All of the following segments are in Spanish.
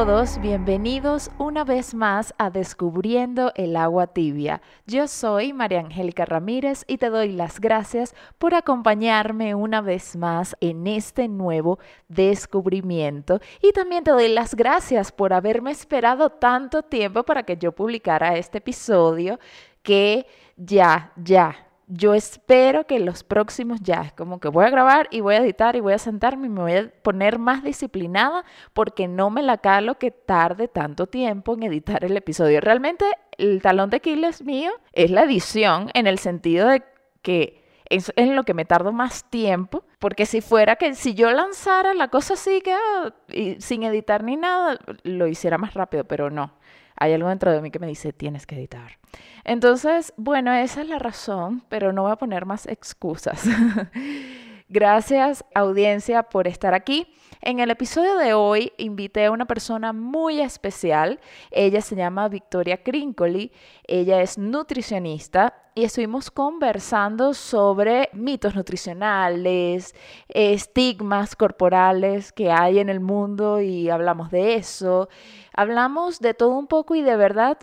Todos, bienvenidos una vez más a Descubriendo el agua tibia. Yo soy María Angélica Ramírez y te doy las gracias por acompañarme una vez más en este nuevo descubrimiento y también te doy las gracias por haberme esperado tanto tiempo para que yo publicara este episodio que ya, ya, yo espero que los próximos ya, es como que voy a grabar y voy a editar y voy a sentarme y me voy a poner más disciplinada porque no me la calo que tarde tanto tiempo en editar el episodio. Realmente el talón de Aquiles mío es la edición en el sentido de que es en lo que me tardo más tiempo, porque si fuera que si yo lanzara la cosa así que ah, sin editar ni nada, lo hiciera más rápido, pero no hay algo dentro de mí que me dice, tienes que editar. Entonces, bueno, esa es la razón, pero no voy a poner más excusas. Gracias audiencia por estar aquí. En el episodio de hoy invité a una persona muy especial. Ella se llama Victoria Crincoli. Ella es nutricionista y estuvimos conversando sobre mitos nutricionales, estigmas corporales que hay en el mundo y hablamos de eso. Hablamos de todo un poco y de verdad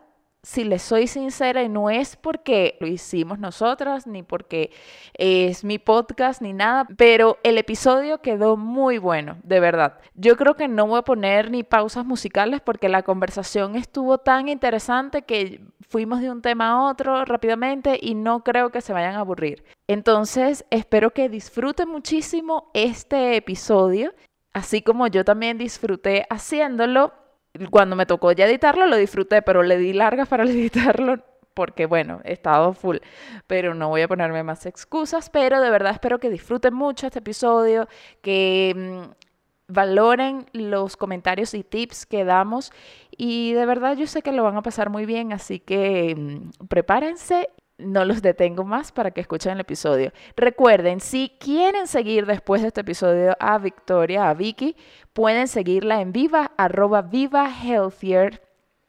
si les soy sincera, y no es porque lo hicimos nosotras, ni porque es mi podcast, ni nada, pero el episodio quedó muy bueno, de verdad. Yo creo que no voy a poner ni pausas musicales porque la conversación estuvo tan interesante que fuimos de un tema a otro rápidamente y no creo que se vayan a aburrir. Entonces, espero que disfruten muchísimo este episodio, así como yo también disfruté haciéndolo cuando me tocó ya editarlo lo disfruté, pero le di largas para editarlo porque bueno, he estado full, pero no voy a ponerme más excusas, pero de verdad espero que disfruten mucho este episodio, que mm, valoren los comentarios y tips que damos. Y de verdad yo sé que lo van a pasar muy bien, así que mm, prepárense no los detengo más para que escuchen el episodio. Recuerden, si quieren seguir después de este episodio a Victoria, a Vicky, pueden seguirla en viva, arroba viva healthier,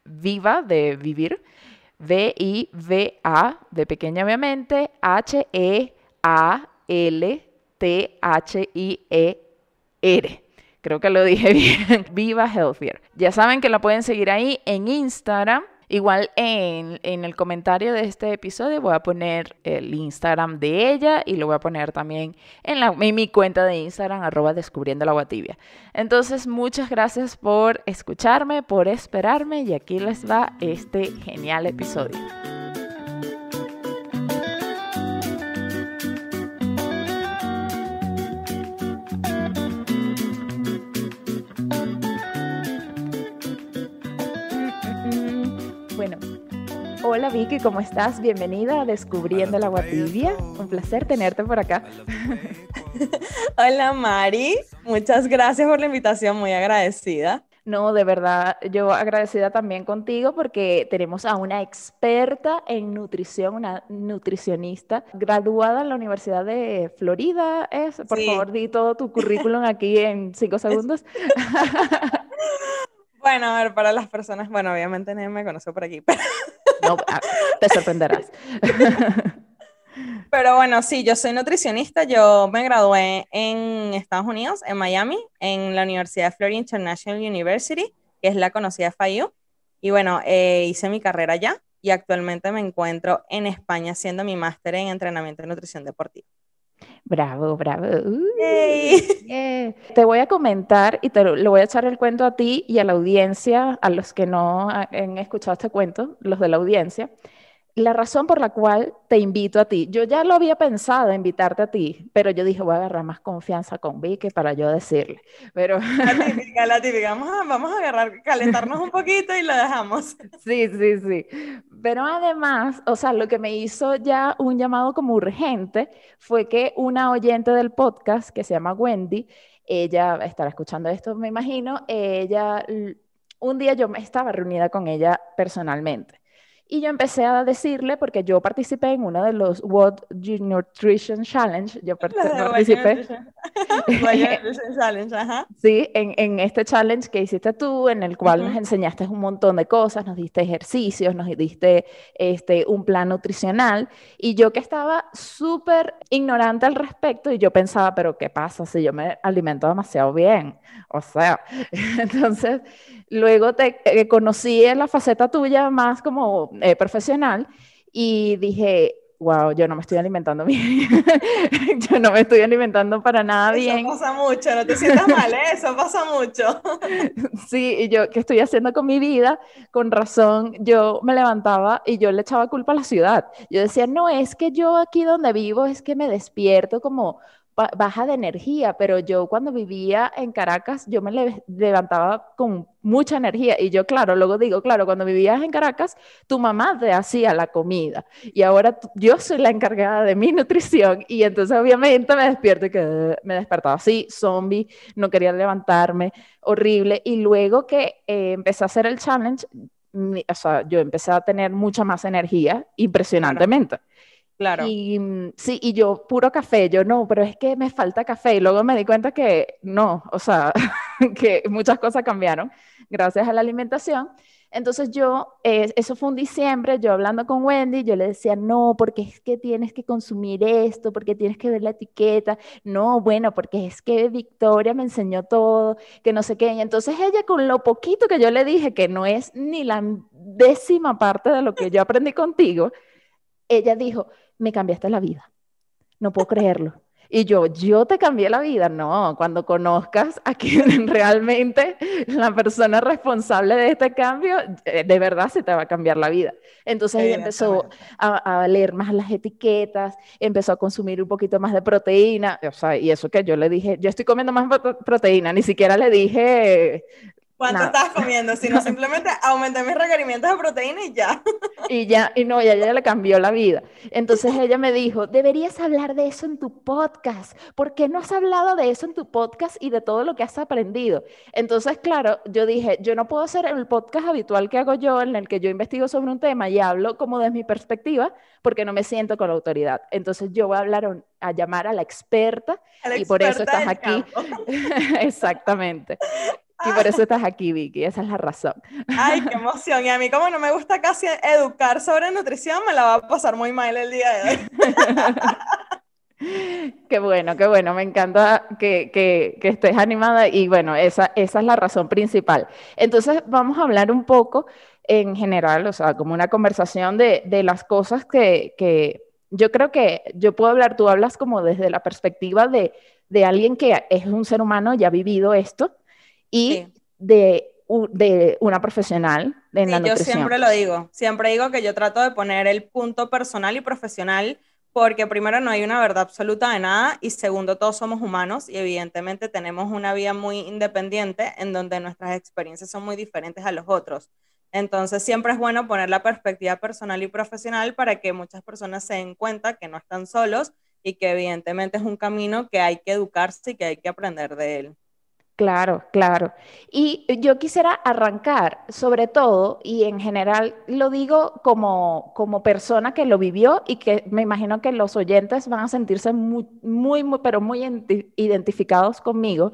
viva de vivir, V-I-V-A, de pequeña obviamente, H-E-A-L-T-H-I-E-R. Creo que lo dije bien. Viva Healthier. Ya saben que la pueden seguir ahí en Instagram Igual en, el comentario de este episodio voy a poner el Instagram de ella y lo voy a poner también en, la, en mi cuenta de Instagram, arroba descubriendo la agua tibia. Entonces, muchas gracias por escucharme, por esperarme y aquí les va este genial episodio. Hola Vicky, ¿cómo estás? Bienvenida a Descubriendo la Agua Tibia. Un placer tenerte por acá. Hola Mari, muchas gracias por la invitación, muy agradecida. No, de verdad, yo agradecida también contigo porque tenemos a una experta en nutrición, una nutricionista graduada en la Universidad de Florida. ¿es? Por favor, di todo tu currículum aquí en cinco segundos. Bueno, a ver, para las personas, bueno, obviamente nadie me conoce por aquí, pero... No, ah, te sorprenderás. Pero bueno, sí, yo soy nutricionista. Yo me gradué en Estados Unidos, en Miami, en la Universidad Florida International University, que es la conocida FIU. Y bueno, eh, hice mi carrera allá y actualmente me encuentro en España haciendo mi máster en entrenamiento y nutrición deportiva. Bravo, bravo. Te voy a comentar y te lo, voy a echar el cuento a ti y a la audiencia, a los que no han escuchado este cuento, los de la audiencia la razón por la cual te invito a ti. Yo ya lo había pensado invitarte a ti, pero yo dije, voy a agarrar más confianza con Vicky para yo decirle. Pero... La típica, la típica. Vamos a, vamos a agarrar, calentarnos un poquito y lo dejamos. Sí, sí, sí. Pero además, o sea, lo que me hizo ya un llamado como urgente fue que una oyente del podcast que se llama Wendy, ella estará escuchando esto, me imagino, ella, un día yo me estaba reunida con ella personalmente Y yo empecé a decirle, porque yo participé en uno de los World Nutrition Challenge, yo participé. Challenge, ajá. Sí, en, en, este challenge que hiciste tú, en el cual nos enseñaste un montón de cosas, nos diste ejercicios, nos diste este, un plan nutricional, y yo que estaba súper ignorante al respecto, y yo pensaba, pero ¿qué pasa si yo me alimento demasiado bien? O sea, entonces luego te eh, conocí en la faceta tuya más como eh, profesional y dije, wow, yo no me estoy alimentando bien. yo no me estoy alimentando para nada bien. Eso pasa mucho, no te sientas mal, ¿eh? eso pasa mucho. sí, y yo, ¿qué estoy haciendo con mi vida? Con razón, yo me levantaba y yo le echaba culpa a la ciudad. Yo decía, no, es que yo aquí donde vivo es que me despierto como baja de energía, pero yo cuando vivía en Caracas, yo me levantaba con mucha energía. Y yo, claro, luego digo, claro, cuando vivías en Caracas, tu mamá te hacía la comida. Y ahora yo soy la encargada de mi nutrición. Y entonces obviamente me despierto y que me despertaba así, zombie, no quería levantarme, horrible. Y luego que eh, empecé a hacer el challenge, o sea, yo empecé a tener mucha más energía, impresionantemente. Claro. Y mm, sí, y yo puro café, yo no, pero es que me falta café. Y luego me di cuenta que no, o sea, que muchas cosas cambiaron gracias a la alimentación. Entonces yo, eh, eso fue un diciembre, yo hablando con Wendy, yo le decía, no, porque es que tienes que consumir esto, porque tienes que ver la etiqueta, no, bueno, porque es que Victoria me enseñó todo, que no sé qué. Y entonces ella con lo poquito que yo le dije, que no es ni la décima parte de lo que yo aprendí contigo, ella dijo, me cambiaste la vida. No puedo creerlo. Y yo, yo te cambié la vida. No, cuando conozcas a quien realmente la persona responsable de este cambio, eh, de verdad se te va a cambiar la vida. Entonces ella empezó a, leer más las etiquetas, empezó a consumir un poquito más de proteína. O sea, y eso que yo le dije, yo estoy comiendo más proteína, ni siquiera le dije ¿Cuánto estás comiendo? Sino simplemente aumenté mis requerimientos de proteína y ya. Y ya, y no, ya ella le cambió la vida. Entonces ella me dijo, deberías hablar de eso en tu podcast. ¿Por qué no has hablado de eso en tu podcast y de todo lo que has aprendido? Entonces, claro, yo dije, yo no puedo hacer el podcast habitual que hago yo, en el que yo investigo sobre un tema y hablo como desde mi perspectiva, porque no me siento con la autoridad. Entonces yo voy a hablar, a llamar a la experta y por eso estás aquí. Exactamente. Y por eso estás aquí, Vicky, esa es la razón. Ay, qué emoción. Y a mí como no me gusta casi educar sobre nutrición, me la va a pasar muy mal el día de hoy. Qué bueno, qué bueno, me encanta que, que, que, estés animada y bueno, esa, esa es la razón principal. Entonces vamos a hablar un poco en general, o sea, como una conversación de, de las cosas que, que, yo creo que yo puedo hablar, tú hablas como desde la perspectiva de, de alguien que es un ser humano, ya ha vivido esto, y de, de, una profesional en la nutrición. Yo siempre lo digo, siempre digo que yo trato de poner el punto personal y profesional porque primero no hay una verdad absoluta de nada y segundo todos somos humanos y evidentemente tenemos una vida muy independiente en donde nuestras experiencias son muy diferentes a los otros. Entonces siempre es bueno poner la perspectiva personal y profesional para que muchas personas se den cuenta que no están solos y que evidentemente es un camino que hay que educarse y que hay que aprender de él. Claro, claro. Y yo quisiera arrancar, sobre todo, y en general lo digo como, como persona que lo vivió y que me imagino que los oyentes van a sentirse muy, muy, muy pero muy identificados conmigo,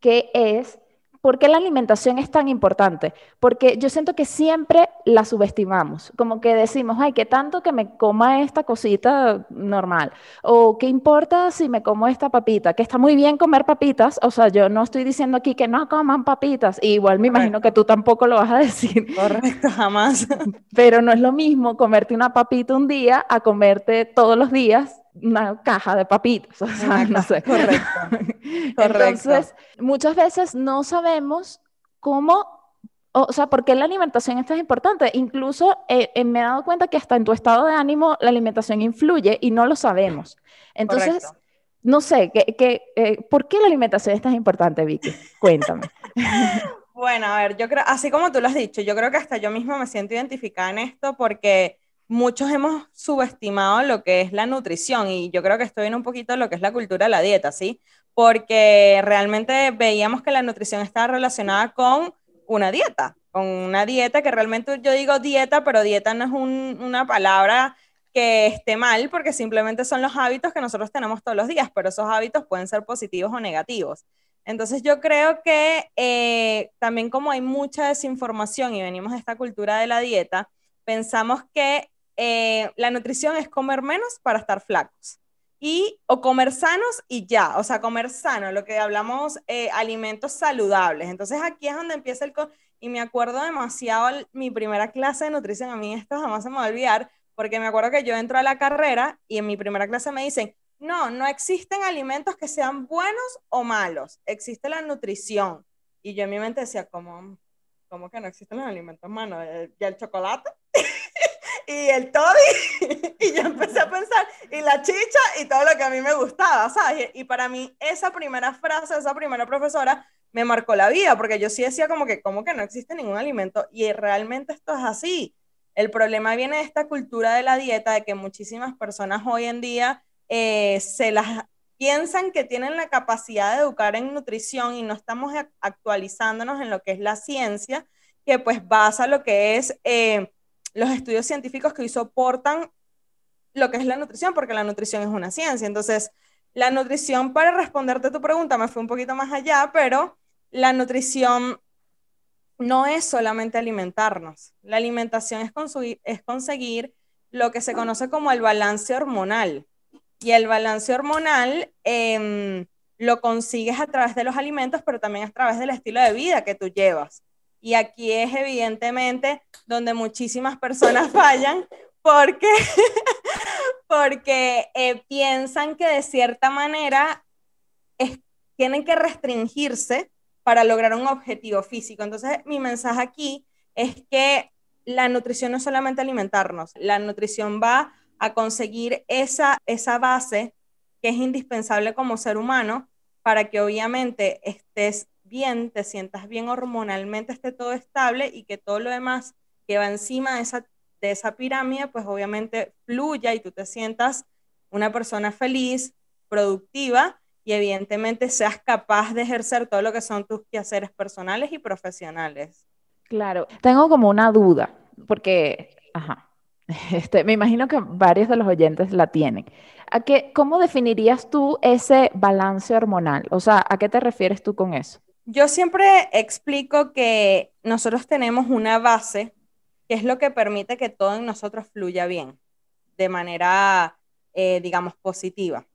que es ¿Por qué la alimentación es tan importante? Porque yo siento que siempre la subestimamos, como que decimos, ay, ¿qué tanto que me coma esta cosita normal? O ¿qué importa si me como esta papita? Que está muy bien comer papitas, o sea, yo no estoy diciendo aquí que no coman papitas, igual me imagino que tú tampoco lo vas a decir. Correcto, jamás. Pero no es lo mismo comerte una papita un día a comerte todos los días una caja de papitas, o sea, no sé. Correcto. Entonces, muchas veces no sabemos cómo, o sea, por qué la alimentación es importante. Incluso eh, eh, me he dado cuenta que hasta en tu estado de ánimo la alimentación influye y no lo sabemos. Entonces, no sé, ¿qué, eh, ¿por qué la alimentación es tan importante, Vicky? Cuéntame. Bueno, a ver, yo creo, así como tú lo has dicho, yo creo que hasta yo misma me siento identificada en esto porque muchos hemos subestimado lo que es la nutrición y yo creo que estoy en un poquito lo que es la cultura de la dieta, ¿sí? Porque realmente veíamos que la nutrición estaba relacionada con una dieta, con una dieta que realmente yo digo dieta, pero dieta no es una palabra que esté mal porque simplemente son los hábitos que nosotros tenemos todos los días, pero esos hábitos pueden ser positivos o negativos. Entonces yo creo que eh, también como hay mucha desinformación y venimos de esta cultura de la dieta, pensamos que eh, la nutrición es comer menos para estar flacos. Y, o comer sanos y ya, o sea, comer sano, lo que hablamos, eh, alimentos saludables. Entonces aquí es donde empieza el... Y me acuerdo demasiado mi primera clase de nutrición, a mí esto jamás se me va a olvidar, porque me acuerdo que yo entro a la carrera y en mi primera clase me dicen, no, no existen alimentos que sean buenos o malos, existe la nutrición. Y yo en mi mente decía, ¿cómo, cómo que no existen los alimentos malos? ¿Ya el chocolate? Y el toddy, y yo empecé a pensar, y la chicha, y todo lo que a mí me gustaba, ¿sabes? Y para mí esa primera frase, esa primera profesora, me marcó la vida, porque yo sí decía como que, ¿cómo que no existe ningún alimento? Y realmente esto es así. El problema viene de esta cultura de la dieta, de que muchísimas personas hoy en día eh, se las piensan que tienen la capacidad de educar en nutrición y no estamos actualizándonos en lo que es la ciencia, que pues basa lo que es eh, los estudios científicos que hoy soportan lo que es la nutrición, porque la nutrición es una ciencia. Entonces, la nutrición, para responderte tu pregunta, me fue un poquito más allá, pero la nutrición no es solamente alimentarnos. La alimentación es, es conseguir lo que se conoce como el balance hormonal. Y el balance hormonal em, lo consigues a través de los alimentos, pero también a través del estilo de vida que tú llevas. Y aquí es evidentemente donde muchísimas personas fallan porque, porque eh, piensan que de cierta manera tienen que restringirse para lograr un objetivo físico. Entonces, mi mensaje aquí es que la nutrición no es solamente alimentarnos, la nutrición va a conseguir esa, esa base que es indispensable como ser humano para que obviamente estés bien, te sientas bien hormonalmente, esté todo estable y que todo lo demás que va encima de esa, de esa pirámide, pues obviamente fluya y tú te sientas una persona feliz, productiva y evidentemente seas capaz de ejercer todo lo que son tus quehaceres personales y profesionales. Claro, tengo como una duda, porque, ajá, Este, me imagino que varios de los oyentes la tienen. ¿A qué, ¿Cómo definirías tú ese balance hormonal? O sea, ¿a qué te refieres tú con eso? Yo siempre explico que nosotros tenemos una base que es lo que permite que todo en nosotros fluya bien, de manera, eh, digamos, positiva.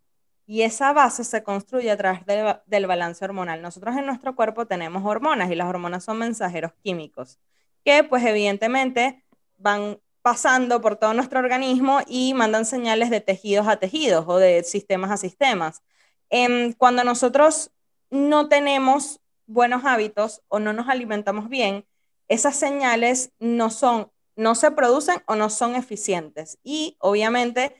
Y esa base se construye a través del balance hormonal. Nosotros en nuestro cuerpo tenemos hormonas y las hormonas son mensajeros químicos que pues evidentemente van pasando por todo nuestro organismo y mandan señales de tejidos a tejidos o de sistemas a sistemas. Em, cuando nosotros no tenemos buenos hábitos o no nos alimentamos bien, esas señales no son, no se producen o no son eficientes y obviamente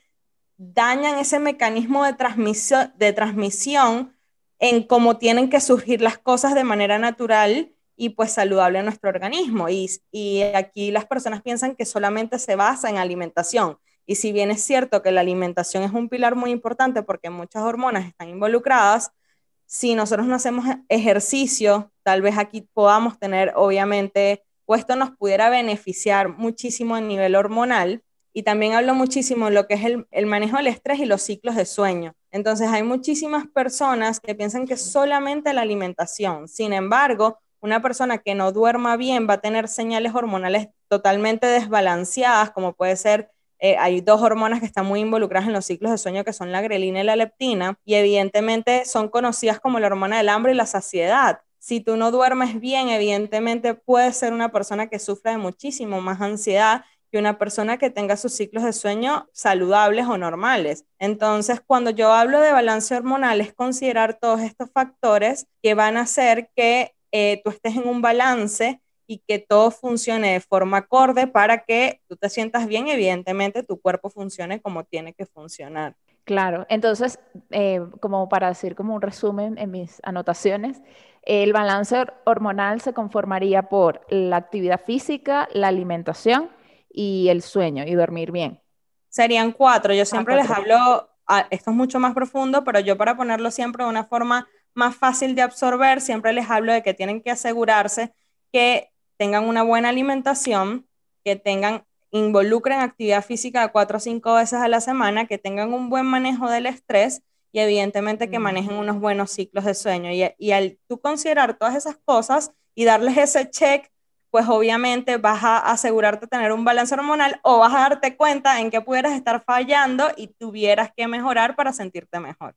dañan ese mecanismo de transmisión, de transmisión en cómo tienen que surgir las cosas de manera natural y pues saludable a nuestro organismo. Y, y aquí las personas piensan que solamente se basa en alimentación. Y si bien es cierto que la alimentación es un pilar muy importante porque muchas hormonas están involucradas, si nosotros no hacemos ejercicio, tal vez aquí podamos tener, obviamente, o esto nos pudiera beneficiar muchísimo a nivel hormonal. Y también hablo muchísimo de lo que es el, el manejo del estrés y los ciclos de sueño. Entonces, hay muchísimas personas que piensan que solamente la alimentación. Sin embargo, una persona que no duerma bien va a tener señales hormonales totalmente desbalanceadas, como puede ser, eh, hay dos hormonas que están muy involucradas en los ciclos de sueño, que son la grelina y la leptina, y evidentemente son conocidas como la hormona del hambre y la saciedad. Si tú no duermes bien, evidentemente puedes ser una persona que sufra de muchísimo más ansiedad que una persona que tenga sus ciclos de sueño saludables o normales. Entonces, cuando yo hablo de balance hormonal, es considerar todos estos factores que van a hacer que eh, tú estés en un balance y que todo funcione de forma acorde para que tú te sientas bien, evidentemente tu cuerpo funcione como tiene que funcionar. Claro, entonces, eh, como para decir como un resumen en mis anotaciones, el balance hormonal se conformaría por la actividad física, la alimentación y el sueño y dormir bien. Serían cuatro, yo siempre les hablo, ah, esto es mucho más profundo, pero yo para ponerlo siempre de una forma más fácil de absorber, siempre les hablo de que tienen que asegurarse que tengan una buena alimentación, que tengan, involucren actividad física cuatro o cinco veces a la semana, que tengan un buen manejo del estrés y evidentemente que manejen unos buenos ciclos de sueño. Y, y al tú considerar todas esas cosas y darles ese check, pues obviamente vas a asegurarte de tener un balance hormonal o vas a darte cuenta en que pudieras estar fallando y tuvieras que mejorar para sentirte mejor.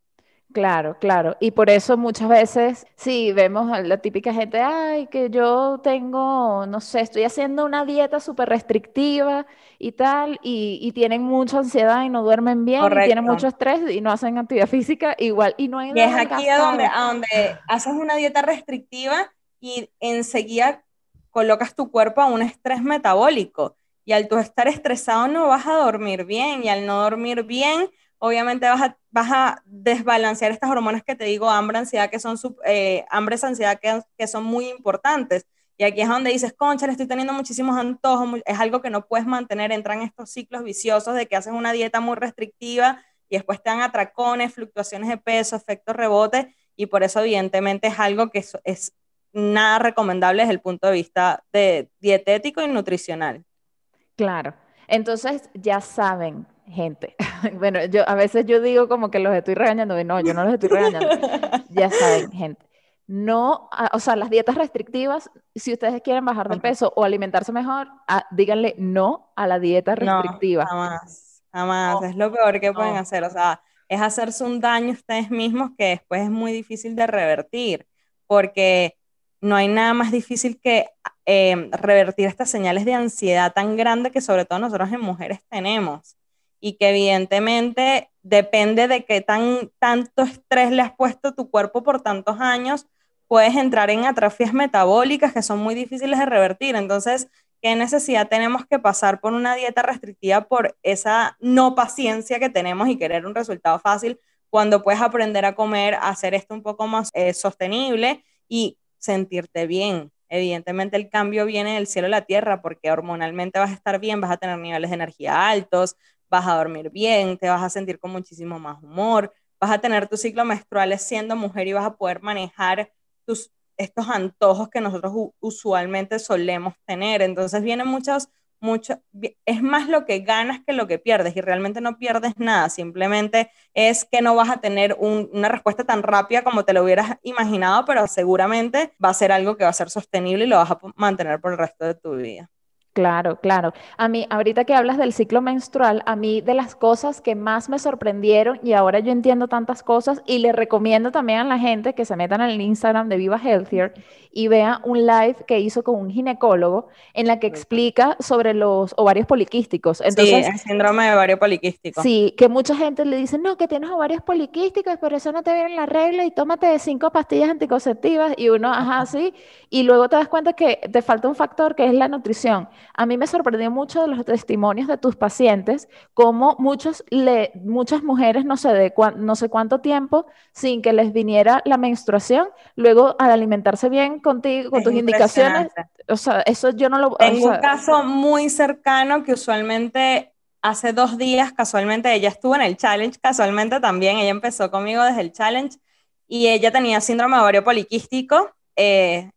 Claro, claro. Y por eso muchas veces, sí, vemos a la típica gente, ay, que yo tengo, no sé, estoy haciendo una dieta súper restrictiva y tal, y, tienen mucha ansiedad y no duermen bien, y tienen mucho estrés y no hacen actividad física igual, y no hay Y es aquí a donde, a donde haces una dieta restrictiva y enseguida colocas tu cuerpo a un estrés metabólico. Y al tú estar estresado no vas a dormir bien, y al no dormir bien obviamente vas a, vas a desbalancear estas hormonas que te digo, hambre, ansiedad, que son, eh, hambre, ansiedad, que, que, son muy importantes. Y aquí es donde dices, concha, le estoy teniendo muchísimos antojos, es algo que no puedes mantener, entran estos ciclos viciosos de que haces una dieta muy restrictiva y después te dan atracones, fluctuaciones de peso, efectos rebote, y por eso evidentemente es algo que es, nada recomendable desde el punto de vista dietético y nutricional. Claro. Entonces, ya saben, gente. bueno, yo a veces yo digo como que los estoy regañando, y no, yo no los estoy regañando. ya saben, gente. No, ah, o sea, las dietas restrictivas, si ustedes quieren bajar de peso o alimentarse mejor, ah, díganle no a la dieta restrictiva. No, jamás, jamás. es lo peor que pueden hacer. O sea, es hacerse un daño ustedes mismos que después es muy difícil de revertir, porque no hay nada más difícil que eh, revertir estas señales de ansiedad tan grande que sobre todo nosotros en mujeres tenemos y que evidentemente depende de qué tan, tanto estrés le has puesto tu cuerpo por tantos años, puedes entrar en atrofias metabólicas que son muy difíciles de revertir. Entonces, ¿qué necesidad tenemos que pasar por una dieta restrictiva por esa no paciencia que tenemos y querer un resultado fácil cuando puedes aprender a comer, hacer esto un poco más eh, sostenible y sentirte bien? Evidentemente el cambio viene del cielo a la tierra porque hormonalmente vas a estar bien, vas a tener niveles de energía altos, vas a dormir bien, te vas a sentir con muchísimo más humor, vas a tener tu ciclo menstrual siendo mujer y vas a poder manejar tus, estos antojos que nosotros usualmente solemos tener. Entonces vienen muchos, mucho, es más lo que ganas que lo que pierdes y realmente no pierdes nada, simplemente es que no vas a tener una respuesta tan rápida como te lo hubieras imaginado, pero seguramente va a ser algo que va a ser sostenible y lo vas a mantener por el resto de tu vida. Claro, claro. A mí, ahorita que hablas del ciclo menstrual, a mí de las cosas que más me sorprendieron y ahora yo entiendo tantas cosas y le recomiendo también a la gente que se metan en el Instagram de Viva Healthier y vea un live que hizo con un ginecólogo en la que explica sobre los ovarios poliquísticos. Entonces, sí, el síndrome de ovario poliquístico. Sí, que mucha gente le dice, no, que tienes ovarios poliquísticos, por eso no te viene la regla y tómate cinco pastillas anticonceptivas y uno, ajá, sí, y luego te das cuenta que te falta un factor que es la nutrición. A mí me sorprendió mucho de los testimonios de tus pacientes, como muchos le, muchas mujeres, no sé, de no sé cuánto tiempo, sin que les viniera la menstruación, luego al alimentarse bien contigo, con tus indicaciones. O sea, eso yo no lo... Tengo un caso muy cercano que usualmente hace dos días, casualmente, ella estuvo en el challenge, casualmente también, ella empezó conmigo desde el challenge y ella tenía síndrome de ovario poliquístico. Eh,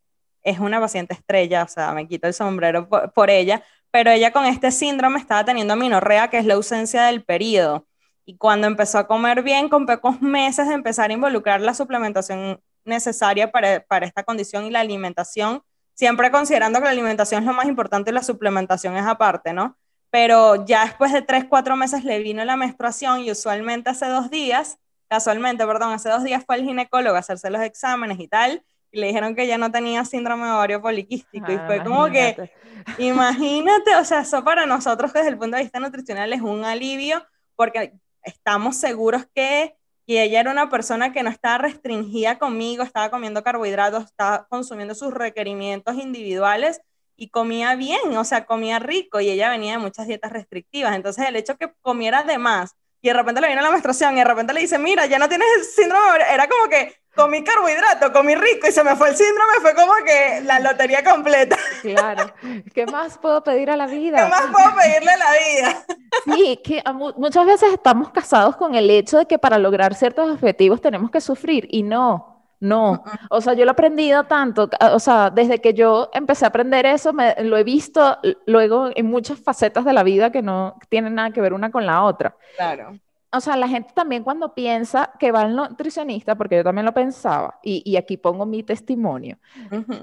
es una paciente estrella, o sea, me quito el sombrero por, ella, pero ella con este síndrome estaba teniendo amenorrea, que es la ausencia del periodo. Y cuando empezó a comer bien, con pocos meses de empezar a involucrar la suplementación necesaria para, para esta condición y la alimentación, siempre considerando que la alimentación es lo más importante y la suplementación es aparte, ¿no? Pero ya después de tres, cuatro meses le vino la menstruación y usualmente hace dos días, casualmente, perdón, hace dos días fue el ginecólogo a hacerse los exámenes y tal, le dijeron que ya no tenía síndrome de ovario poliquístico. y ah, fue como que, imagínate, o sea, eso para nosotros desde el punto de vista nutricional es un alivio, porque estamos seguros que y ella era una persona que no estaba restringida conmigo, estaba comiendo carbohidratos, estaba consumiendo sus requerimientos individuales y comía bien, o sea, comía rico y ella venía de muchas dietas restrictivas. Entonces, el hecho que comiera de más y de repente le viene la menstruación y de repente le dice, mira, ya no tienes síndrome, era como que comí carbohidrato, comí rico y se me fue el síndrome, fue como que la lotería completa. Claro. ¿Qué más puedo pedir a la vida? ¿Qué más puedo pedirle a la vida? Sí, que muchas veces estamos casados con el hecho de que para lograr ciertos objetivos tenemos que sufrir y no. No, o sea, yo lo he aprendido tanto, o sea, desde que yo empecé a aprender eso, me, lo he visto luego en muchas facetas de la vida que no tienen nada que ver una con la otra. Claro. O sea, la gente también cuando piensa que va al nutricionista, porque yo también lo pensaba, y, y aquí pongo mi testimonio,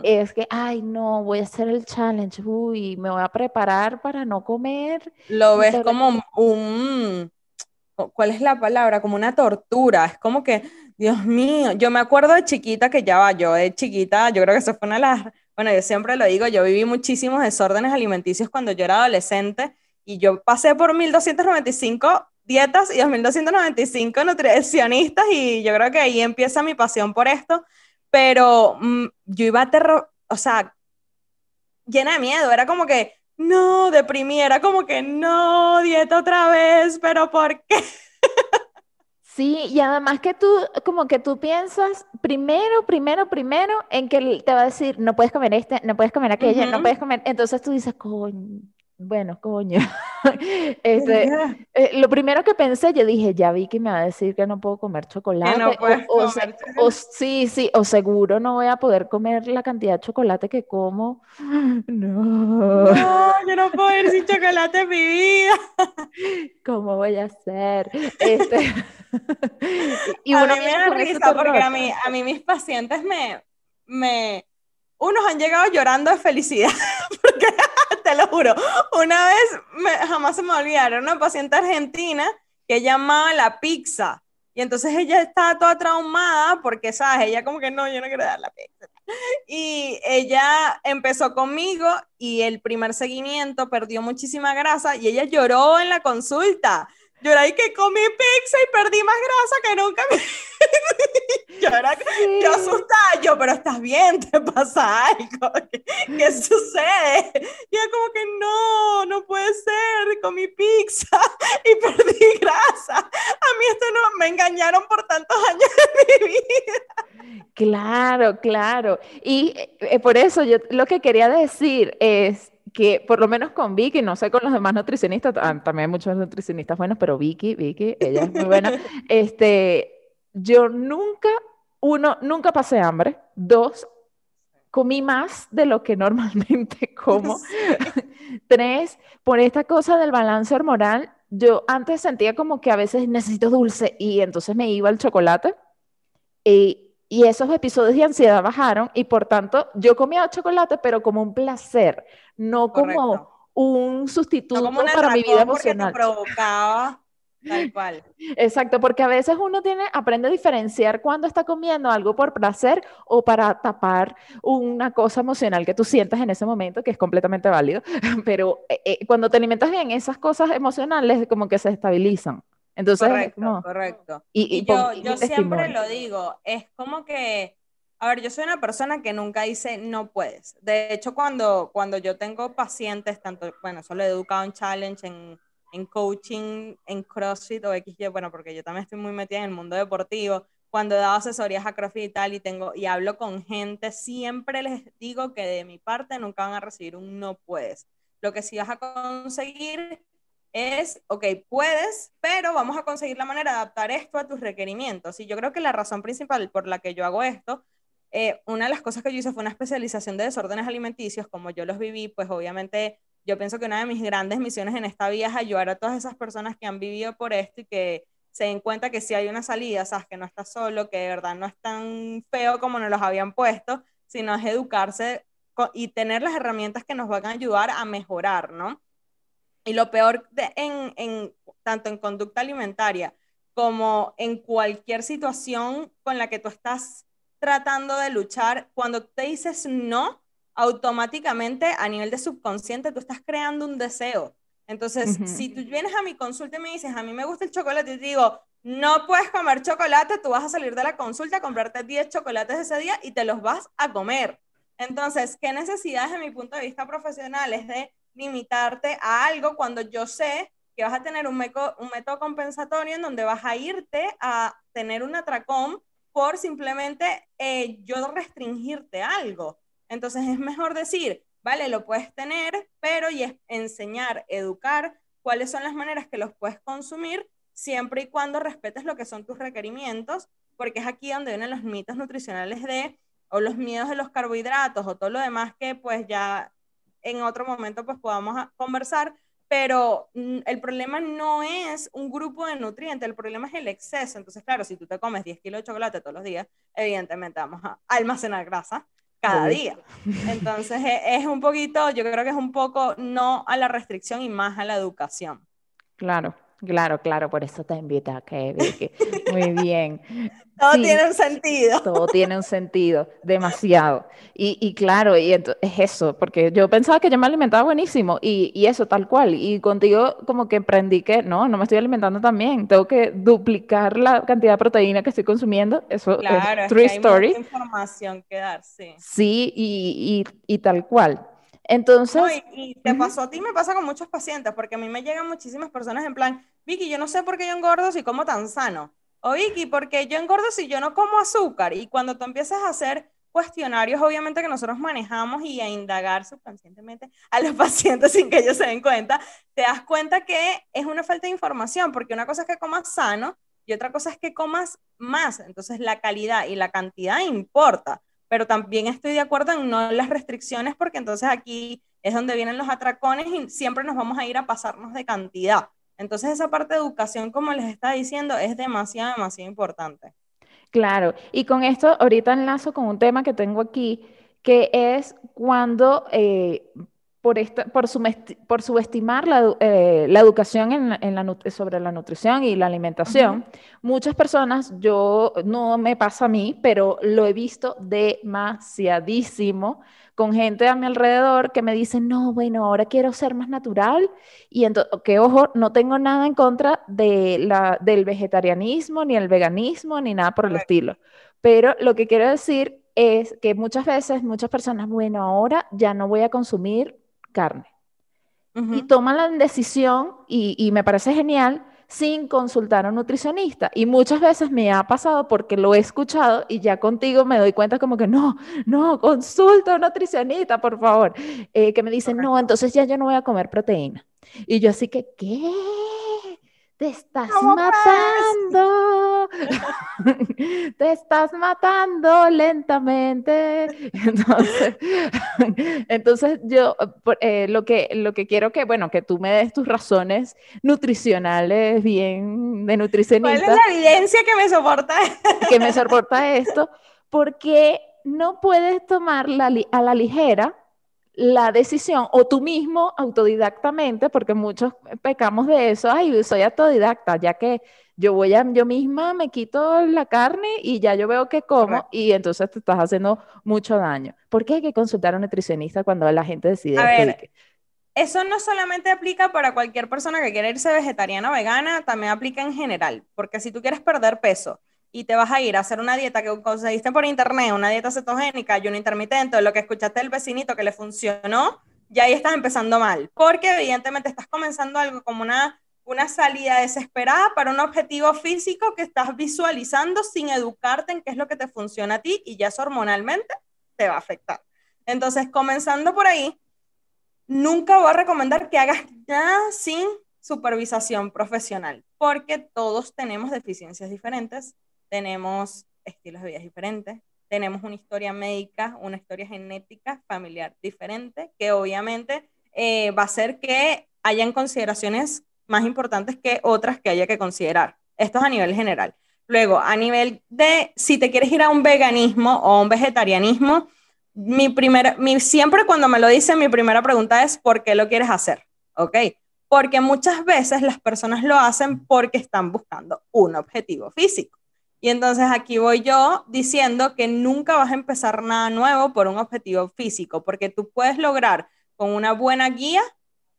es que, ay, no, voy a hacer el challenge, uy, me voy a preparar para no comer. Lo ves como un, ¿cuál es la palabra? Como una tortura, es como que Dios mío, yo me acuerdo de chiquita que ya va, yo de chiquita, yo creo que eso fue una de las, bueno, yo siempre lo digo, yo viví muchísimos desórdenes alimenticios cuando yo era adolescente y yo pasé por 1295 dietas y 2295 nutricionistas y yo creo que ahí empieza mi pasión por esto, pero mm, yo iba terror, o sea, llena de miedo, era como que, no, deprimí, era como que, no, dieta otra vez, pero ¿por qué? Sí, y además que tú, como que tú piensas primero, primero, primero en que te va a decir, no puedes comer este, no puedes comer aquello, no puedes comer, entonces tú dices, coño, bueno, coño. Este, eh, lo primero que pensé, yo dije, ya vi que me va a decir que no puedo comer chocolate. no o, o, sí, sí, o seguro no voy a poder comer la cantidad de chocolate que como. No. No, yo no puedo ir sin chocolate en mi vida. ¿Cómo voy a hacer? Este... y a mí me da risa porque a mí, a mí mis pacientes me, me, unos han llegado llorando de felicidad, porque te lo juro, una vez, jamás se me olvidaron, una paciente argentina que llamaba la pizza, y entonces ella estaba toda traumada porque, ¿sabes? Ella como que no, yo no quiero dar la pizza. Y ella empezó conmigo y el primer seguimiento perdió muchísima grasa y ella lloró en la consulta yo era ahí que comí pizza y perdí más grasa que nunca. yo era yo asustada, yo, pero estás bien, te pasa algo. ¿Qué, sucede? Y yo como que no, no puede ser, comí pizza y perdí grasa. A mí esto no, me engañaron por tantos años de mi vida. Claro, claro. Y eh, por eso yo lo que quería decir es que por lo menos con Vicky, no sé con los demás nutricionistas, también hay muchos nutricionistas buenos, pero Vicky, Vicky, ella es muy buena. este, yo nunca, uno, nunca pasé hambre. Dos, comí más de lo que normalmente como. Tres, por esta cosa del balance hormonal, yo antes sentía como que a veces necesito dulce y entonces me iba al chocolate. Y y esos episodios de ansiedad bajaron y por tanto yo comía chocolate, pero como un placer, no como un sustituto para mi vida emocional. Te provocaba tal cual. Exacto, porque a veces uno tiene, aprende a diferenciar cuando está comiendo algo por placer o para tapar una cosa emocional que tú sientas en ese momento, que es completamente válido, pero eh, eh, cuando te alimentas bien, esas cosas emocionales como que se estabilizan. Entonces, correcto, correcto. Y, yo, yo siempre lo digo, es como que, a ver, yo soy una persona que nunca dice no puedes. De hecho, cuando, cuando yo tengo pacientes, tanto, bueno, solo he educado en challenge, en, en coaching, en CrossFit o XY, bueno, porque yo también estoy muy metida en el mundo deportivo, cuando he dado asesorías a CrossFit y tal, y, tengo, y hablo con gente, siempre les digo que de mi parte nunca van a recibir un no puedes. Lo que sí vas a conseguir es, ok, puedes, pero vamos a conseguir la manera de adaptar esto a tus requerimientos. Y yo creo que la razón principal por la que yo hago esto, eh, una de las cosas que yo hice fue una especialización de desórdenes alimenticios, como yo los viví, pues obviamente yo pienso que una de mis grandes misiones en esta vida es ayudar a todas esas personas que han vivido por esto y que se den cuenta que si hay una salida, sabes que no estás solo, que de verdad no es tan feo como nos los habían puesto, sino es educarse y tener las herramientas que nos van a ayudar a mejorar, ¿no? Y lo peor de, en, en, tanto en conducta alimentaria como en cualquier situación con la que tú estás tratando de luchar, cuando te dices no, automáticamente a nivel de subconsciente tú estás creando un deseo. Entonces, si tú vienes a mi consulta y me dices, a mí me gusta el chocolate, y te digo, no puedes comer chocolate, tú vas a salir de la consulta comprarte 10 chocolates ese día y te los vas a comer. Entonces, ¿qué necesidades, de mi punto de vista profesional, es de limitarte a algo cuando yo sé que vas a tener un, un método compensatorio en donde vas a irte a tener un atracón por simplemente eh, yo restringirte algo. Entonces es mejor decir, vale, lo puedes tener, pero y es enseñar, educar cuáles son las maneras que los puedes consumir siempre y cuando respetes lo que son tus requerimientos, porque es aquí donde vienen los mitos nutricionales de, o los miedos de los carbohidratos, o todo lo demás que pues ya en otro momento pues podamos conversar, pero mm, el problema no es un grupo de nutrientes, el problema es el exceso. Entonces, claro, si tú te comes 10 kilos de chocolate todos los días, evidentemente vamos a almacenar grasa cada día. Entonces, e, es un poquito, yo creo que es un poco no a la restricción y más a la educación. Claro, Claro, claro, por eso te invito a que Muy bien. todo tiene un sentido. Todo tiene un sentido, demasiado. Y, y claro, y es eso, porque yo pensaba que yo me alimentaba buenísimo y, y, eso, tal cual. Y contigo como que aprendí que no, no me estoy alimentando tan bien. Tengo que duplicar la cantidad de proteína que estoy consumiendo. Eso claro, es true es que hay Mucha información que dar, sí. Sí, y, y tal cual. Entonces... y, te pasó a ti, me pasa con muchos pacientes, porque a mí me llegan muchísimas personas en plan, Vicky, yo no sé por qué yo engordo si como tan sano. O Vicky, porque yo engordo si yo no como azúcar. Y cuando tú empiezas a hacer cuestionarios, obviamente que nosotros manejamos y a indagar subconscientemente a los pacientes sin que ellos se den cuenta, te das cuenta que es una falta de información, porque una cosa es que comas sano y otra cosa es que comas más. Entonces la calidad y la cantidad importa pero también estoy de acuerdo en no las restricciones porque entonces aquí es donde vienen los atracones y siempre nos vamos a ir a pasarnos de cantidad. Entonces esa parte de educación, como les está diciendo, es demasiado, demasiado importante. Claro, y con esto ahorita enlazo con un tema que tengo aquí, que es cuando eh, por, esta, por, por subestimar la, eh, la educación en, en la, sobre la nutrición y la alimentación, muchas personas, yo no me pasa a mí, pero lo he visto demasiadísimo con gente a mi alrededor que me dice, no, bueno, ahora quiero ser más natural y que ojo, no tengo nada en contra de la, del vegetarianismo, ni el veganismo, ni nada por el estilo. Pero lo que quiero decir es que muchas veces muchas personas, bueno, ahora ya no voy a consumir carne. Y toman la decisión, y, me parece genial, sin consultar a un nutricionista. Y muchas veces me ha pasado porque lo he escuchado y ya contigo me doy cuenta como que no, no, consulta a un nutricionista, por favor. Eh, que me dicen, no, entonces ya yo no voy a comer proteína. Y yo así que, ¿qué? Te estás matando, te estás matando lentamente. Entonces, entonces yo eh, lo, que, lo que quiero que, bueno, que tú me des tus razones nutricionales bien de nutricionista. ¿Cuál es la evidencia que me soporta? que me soporta esto, porque no puedes tomarla a la ligera la decisión, o tú mismo autodidactamente, porque muchos pecamos de eso, ay, soy autodidacta, ya que yo voy a, yo misma me quito la carne y ya yo veo que como y entonces te estás haciendo mucho daño. ¿Por qué hay que consultar a un nutricionista cuando la gente decide? A ver, eso no solamente aplica para cualquier persona que quiera irse vegetariana o vegana, también aplica en general, porque si tú quieres perder peso, y te vas a ir a hacer una dieta que conseguiste por internet, una dieta cetogénica, ayuno intermitente, lo que escuchaste del vecinito que le funcionó, ya ahí estás empezando mal, porque evidentemente estás comenzando algo como una, una salida desesperada para un objetivo físico que estás visualizando sin educarte en qué es lo que te funciona a ti y ya eso hormonalmente te va a afectar. Entonces, comenzando por ahí, nunca voy a recomendar que hagas nada sin supervisación profesional, porque todos tenemos deficiencias diferentes, tenemos estilos de vida diferentes, tenemos una historia médica, una historia genética familiar diferente, que obviamente eh, va a hacer que hayan consideraciones más importantes que otras que haya que considerar. Esto es a nivel general. Luego, a nivel de si te quieres ir a un veganismo o un vegetarianismo, mi primera, mi, siempre cuando me lo dicen, mi primera pregunta es, ¿por qué lo quieres hacer? ¿Ok? Porque muchas veces las personas lo hacen porque están buscando un objetivo físico. Y entonces aquí voy yo diciendo que nunca vas a empezar nada nuevo por un objetivo físico, porque tú puedes lograr con una buena guía,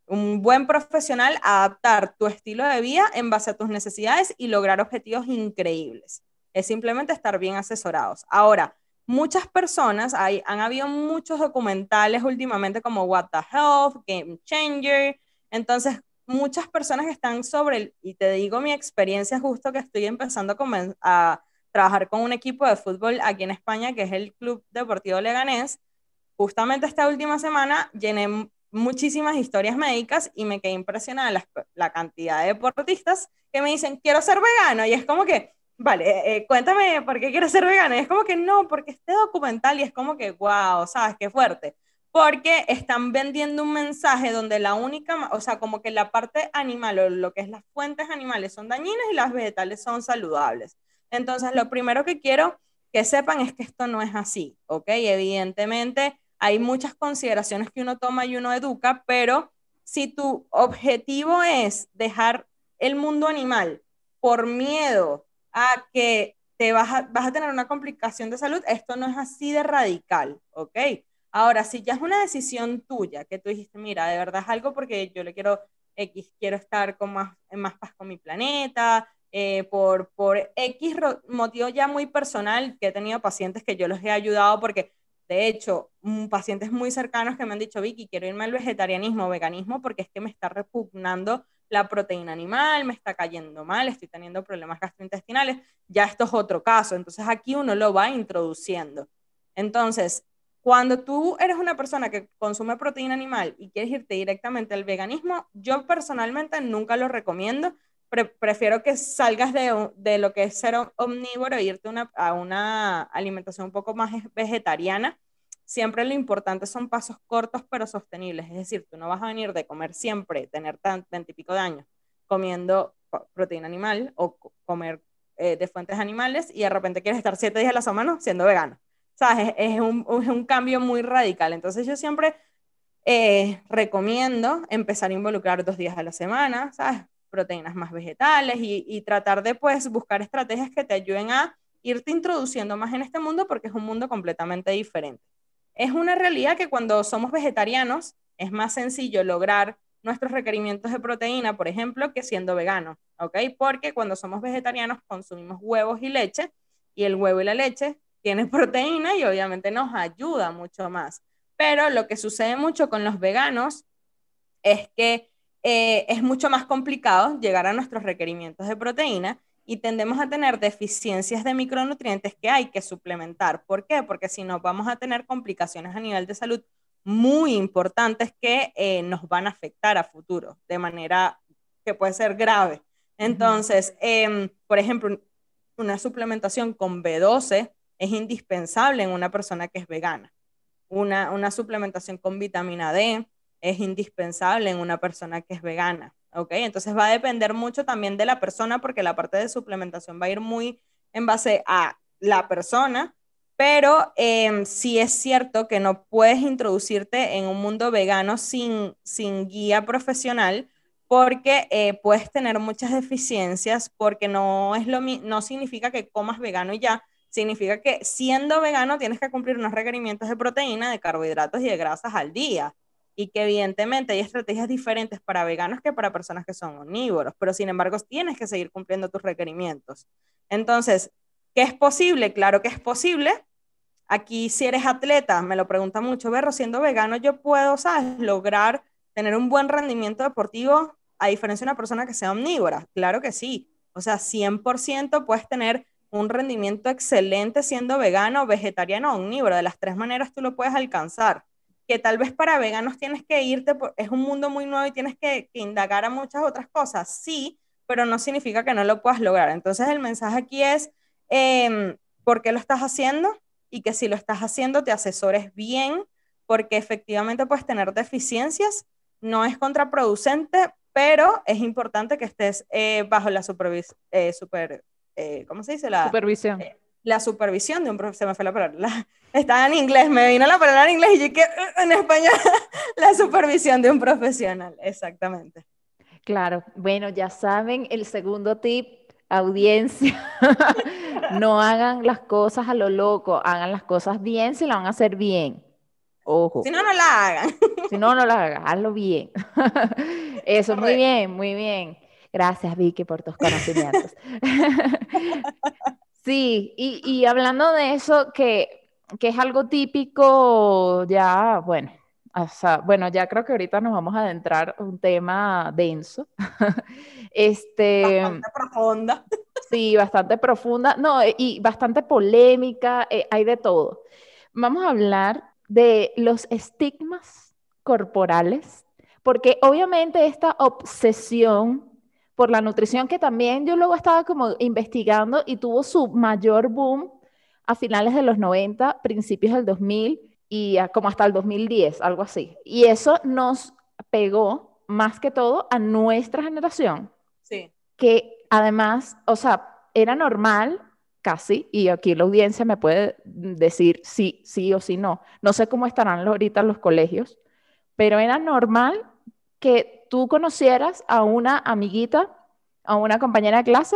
un buen profesional, adaptar tu estilo de vida en base a tus necesidades y lograr objetivos increíbles. Es simplemente estar bien asesorados. Ahora, muchas personas, hay, han habido muchos documentales últimamente como What the Health, Game Changer, entonces muchas personas están sobre, el, y te digo mi experiencia justo que estoy empezando a, trabajar con un equipo de fútbol aquí en España, que es el Club Deportivo Leganés. Justamente esta última semana llené muchísimas historias médicas y me quedé impresionada la, cantidad de deportistas que me dicen, quiero ser vegano. Y es como que, vale, eh, eh, cuéntame por qué quieres ser vegana. Y es como que no, porque este documental y es como que, wow, ¿sabes? Qué fuerte. Porque están vendiendo un mensaje donde la única, o sea, como que la parte animal o lo que es las fuentes animales son dañinas y las vegetales son saludables. Entonces, lo primero que quiero que sepan es que esto no es así, ¿ok? Evidentemente, hay muchas consideraciones que uno toma y uno educa, pero si tu objetivo es dejar el mundo animal por miedo a que te vas a, vas a tener una complicación de salud, esto no es así de radical, ¿ok? Ahora, si ya es una decisión tuya, que tú dijiste, mira, de verdad es algo porque yo le quiero X, quiero estar con más, en más paz con mi planeta, eh, por, por X motivo ya muy personal, que he tenido pacientes que yo los he ayudado porque de hecho, mm, pacientes muy cercanos que me han dicho, Vicky, quiero irme al vegetarianismo o veganismo porque es que me está repugnando la proteína animal, me está cayendo mal, estoy teniendo problemas gastrointestinales, ya esto es otro caso. Entonces aquí uno lo va introduciendo. Entonces, cuando tú eres una persona que consume proteína animal y quieres irte directamente al veganismo, yo personalmente nunca lo recomiendo. prefiero que salgas de, lo que es ser omnívoro e irte a una alimentación un poco más vegetariana siempre lo importante son pasos cortos pero sostenibles. Es decir, tú no vas a venir de comer siempre, tener tan, veintipico de años comiendo proteína animal o comer eh, de fuentes animales y de repente quieres estar siete días a la semana siendo vegano. Es, un, cambio muy radical. Entonces yo siempre eh, recomiendo empezar a involucrar dos días a la semana, ¿sabes? Proteínas más vegetales y, y tratar de pues buscar estrategias que te ayuden a irte introduciendo más en este mundo porque es un mundo completamente diferente. Es una realidad que cuando somos vegetarianos es más sencillo lograr nuestros requerimientos de proteína, por ejemplo, que siendo vegano, ¿ok? Porque cuando somos vegetarianos consumimos huevos y leche y el huevo y la leche tienen proteína y obviamente nos ayuda mucho más. Pero lo que sucede mucho con los veganos es que eh, es mucho más complicado llegar a nuestros requerimientos de proteína y tendemos a tener deficiencias de micronutrientes que hay que suplementar. ¿Por qué? Porque si no, vamos a tener complicaciones a nivel de salud muy importantes que eh, nos van a afectar a futuro de manera que puede ser grave. Entonces, em, por ejemplo, una suplementación con B12 es indispensable en una persona que es vegana. Una, una suplementación con vitamina D es indispensable en una persona que es vegana. ¿ok? Entonces va a depender mucho también de la persona porque la parte de suplementación va a ir muy en base a la persona, pero eh, sí es cierto que no puedes introducirte en un mundo vegano sin, sin guía profesional porque eh, puedes tener muchas deficiencias porque no, es lo, no significa que comas vegano y ya, significa que siendo vegano tienes que cumplir unos requerimientos de proteína, de carbohidratos y de grasas al día y que evidentemente hay estrategias diferentes para veganos que para personas que son omnívoros, pero sin embargo tienes que seguir cumpliendo tus requerimientos. Entonces, ¿qué es posible? Claro que es posible. Aquí si eres atleta, me lo pregunta mucho, Berro, siendo vegano yo puedo. Lograr tener un buen rendimiento deportivo a diferencia de una persona que sea omnívora. Claro que sí. O sea, 100% puedes tener un rendimiento excelente siendo vegano, vegetariano o omnívoro. De las tres maneras tú lo puedes alcanzar que tal vez para veganos tienes que irte, es un mundo muy nuevo y tienes que, indagar a muchas otras cosas, sí, pero no significa que no lo puedas lograr. Entonces el mensaje aquí es, em, ¿por qué lo estás haciendo? Y que si lo estás haciendo te asesores bien, porque efectivamente puedes tener deficiencias, no es contraproducente, pero es importante que estés eh, bajo la supervisión, eh, super, eh, ¿cómo se dice? La, supervisión la supervisión de un profesor, se me fue la palabra, estaba en inglés, me vino la palabra en inglés y yo que uh, en español, la supervisión de un profesional, exactamente. Claro, bueno, ya saben, el segundo tip, audiencia, no hagan las cosas a lo loco, hagan las cosas bien si lo van a hacer bien. Ojo. Si no, no la hagan. Si no, no la hagan, hazlo bien. Eso, muy bien, muy bien. Gracias, Vicky, por tus conocimientos. Sí, y, hablando de eso, que, es algo típico ya, bueno, bueno, ya creo que ahorita nos vamos a adentrar un tema denso. este, bastante profunda. Sí, bastante profunda, no, y bastante polémica, eh, hay de todo. Vamos a hablar de los estigmas corporales, porque obviamente esta obsesión por la nutrición que también yo luego estaba como investigando y tuvo su mayor boom a finales de los 90, principios del 2000 y como hasta el 2010, algo así. Y eso nos pegó más que todo a nuestra generación. Sí. Que además, o sea, era normal casi, y aquí la audiencia me puede decir sí, sí o sí no. No sé cómo estarán ahorita los colegios, pero era normal que tú conocieras a una amiguita, a una compañera de clase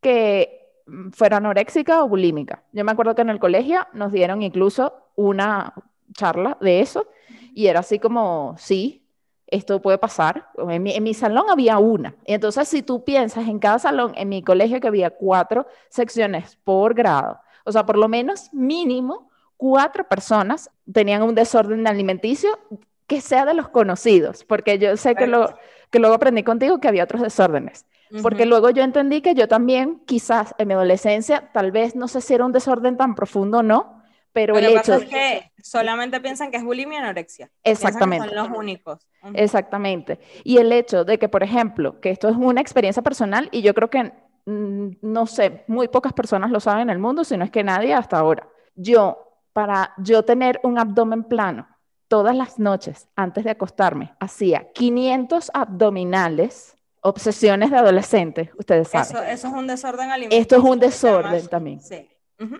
que fuera anoréxica o bulímica. Yo me acuerdo que en el colegio nos dieron incluso una charla de eso y era así como, sí, esto puede pasar. En mi, salón había una. entonces, si tú piensas en cada salón, en mi colegio que había cuatro secciones por grado, o sea, por lo menos mínimo cuatro personas tenían un desorden alimenticio que sea de los conocidos, porque yo sé que, lo, que luego aprendí contigo que había otros desórdenes. Porque luego yo entendí que yo también, quizás en mi adolescencia, tal vez no sé si era un desorden tan profundo o no, pero, el hecho es que solamente piensan que es bulimia y anorexia. Exactamente. son los únicos. Exactamente. Y el hecho de que, por ejemplo, que esto es una experiencia personal y yo creo que, mm, no sé, muy pocas personas lo saben en el mundo, si no es que nadie hasta ahora. Yo, para yo tener un abdomen plano todas las noches antes de acostarme, hacía 500 abdominales, obsesiones de adolescente, ustedes saben. Eso, eso es un desorden alimenticio. Esto es un desorden también. Sí.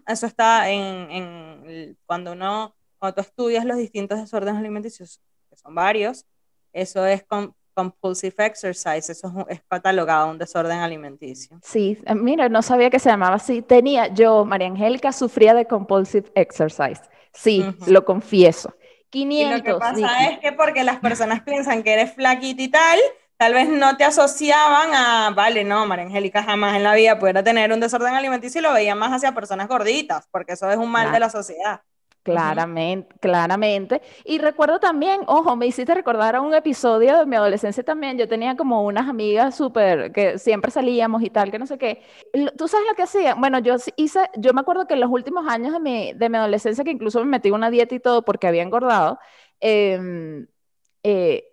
Eso está en, cuando uno, cuando tú estudias los distintos desórdenes alimenticios, que son varios, eso es compulsive exercise, eso es, catalogado un desorden alimenticio. Sí, eh, mira, no sabía que se llamaba así. Tenía, yo, María Angélica, sufría de compulsive exercise. Sí, lo confieso. 500. Y lo que pasa es que porque las personas piensan que eres flaquita y tal, tal vez no te asociaban a, vale, no, María Angélica jamás en la vida pudiera tener un desorden alimenticio y lo veían más hacia personas gorditas, porque eso es un mal de la sociedad. Claramente, claramente. Y recuerdo también, ojo, me hiciste recordar a un episodio de mi adolescencia también. Yo tenía como unas amigas súper, que siempre salíamos y tal, que no sé qué. ¿Tú sabes lo que hacía? Bueno, yo hice, yo me acuerdo que en los últimos años de mi, de mi adolescencia, que incluso me metí una dieta y todo porque había engordado, em, eh,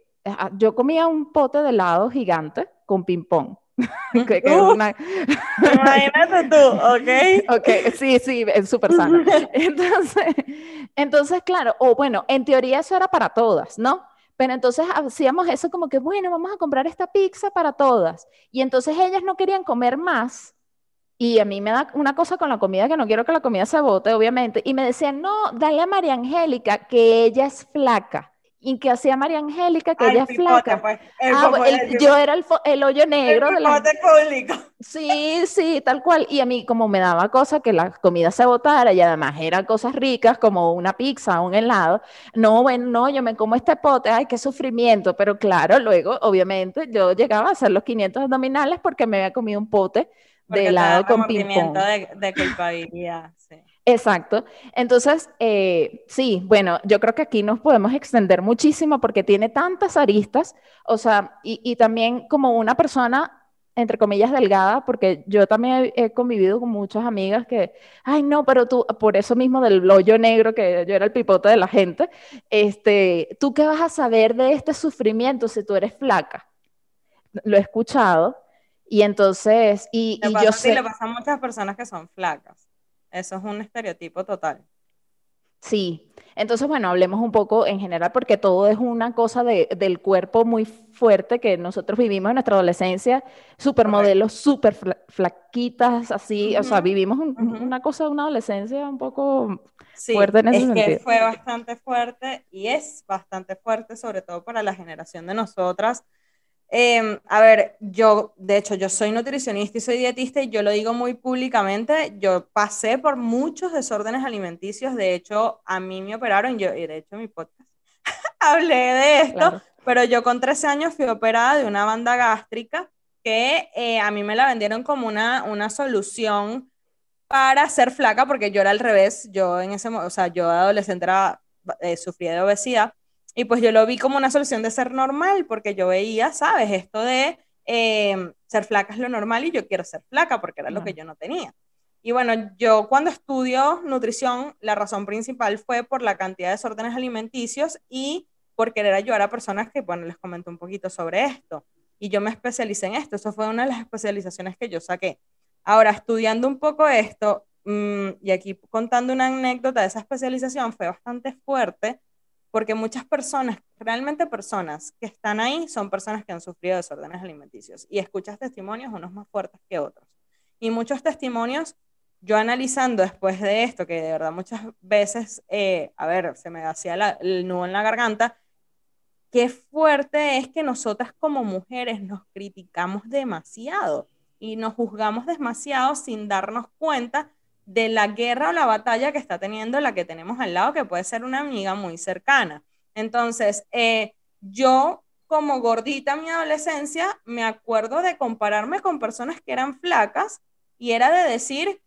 yo comía un pote de helado gigante con ping-pong. que, Imagínate tú, ¿ok? Ok, sí, sí, es súper sano. Entonces, entonces, claro, o bueno, en teoría eso era para todas, ¿no? Pero entonces hacíamos eso como que, bueno, vamos a comprar esta pizza para todas. Y entonces ellas no querían comer más. Y a mí me da una cosa con la comida que no quiero que la comida se bote, obviamente. Y me decían, no, dale a María Angélica, que ella es flaca y que hacía María Angélica, que ella es flaca. Pues, ah, yo era el, el hoyo negro. de la... público. Sí, sí, tal cual. Y a mí como me daba cosa que la comida se botara y además eran cosas ricas como una pizza, un helado. No, bueno, no, yo me como este pote, ay, qué sufrimiento. Pero claro, luego, obviamente, yo llegaba a hacer los 500 abdominales porque me había comido un pote de helado con ping-pong. De, de culpabilidad, sí. Exacto. Entonces, eh, sí, bueno, yo creo que aquí nos podemos extender muchísimo porque tiene tantas aristas, o sea, y, también como una persona, entre comillas, delgada, porque yo también he, convivido con muchas amigas que, ay, no, pero tú, por eso mismo del hoyo negro, que yo era el pipote de la gente, este, ¿tú qué vas a saber de este sufrimiento si tú eres flaca? Lo he escuchado. Y entonces, y, y yo sé... le pasa a muchas personas que son flacas. Eso es un estereotipo total. Sí, entonces bueno, hablemos un poco en general porque todo es una cosa del cuerpo muy fuerte que nosotros vivimos en nuestra adolescencia, supermodelos súper flaquitas, así, o sea, vivimos una cosa de una adolescencia un poco fuerte en ese es que fue bastante fuerte y es bastante fuerte, sobre todo para la generación de nosotras, Em, a ver, yo, de hecho, yo soy nutricionista y soy dietista y yo lo digo muy públicamente, yo pasé por muchos desórdenes alimenticios, de hecho, a mí me operaron, yo, y de hecho, mi podcast hablé de esto, pero yo con 13 años fui operada de una banda gástrica que eh, a mí me la vendieron como una, una solución para ser flaca, porque yo era al revés, yo en ese, o sea, yo adolescente era, eh, sufría de obesidad, y pues yo lo vi como una solución de ser normal, porque yo veía, ¿sabes? Esto de em, ser flaca es lo normal y yo quiero ser flaca porque era lo que yo no tenía. Y bueno, yo cuando estudio nutrición, la razón principal fue por la cantidad de desórdenes alimenticios y por querer ayudar a personas que, bueno, les comento un poquito sobre esto. y yo me especialicé en esto. Eso fue una de las especializaciones que yo saqué. Ahora, estudiando un poco esto, mm, y aquí contando una anécdota de esa especialización, fue bastante fuerte, porque muchas personas, realmente personas que están ahí, son personas que han sufrido desórdenes alimenticios. Y escuchas testimonios, unos más fuertes que otros. Y muchos testimonios, yo analizando después de esto, que de verdad muchas veces, eh, a ver, se me hacía el nudo en la garganta, qué fuerte es que nosotras como mujeres nos criticamos demasiado y nos juzgamos demasiado sin darnos cuenta de la guerra o la batalla que está teniendo la que tenemos al lado, que puede ser una amiga muy cercana. Entonces, eh, yo como gordita en mi adolescencia, me acuerdo de compararme con personas que eran flacas y era de decir,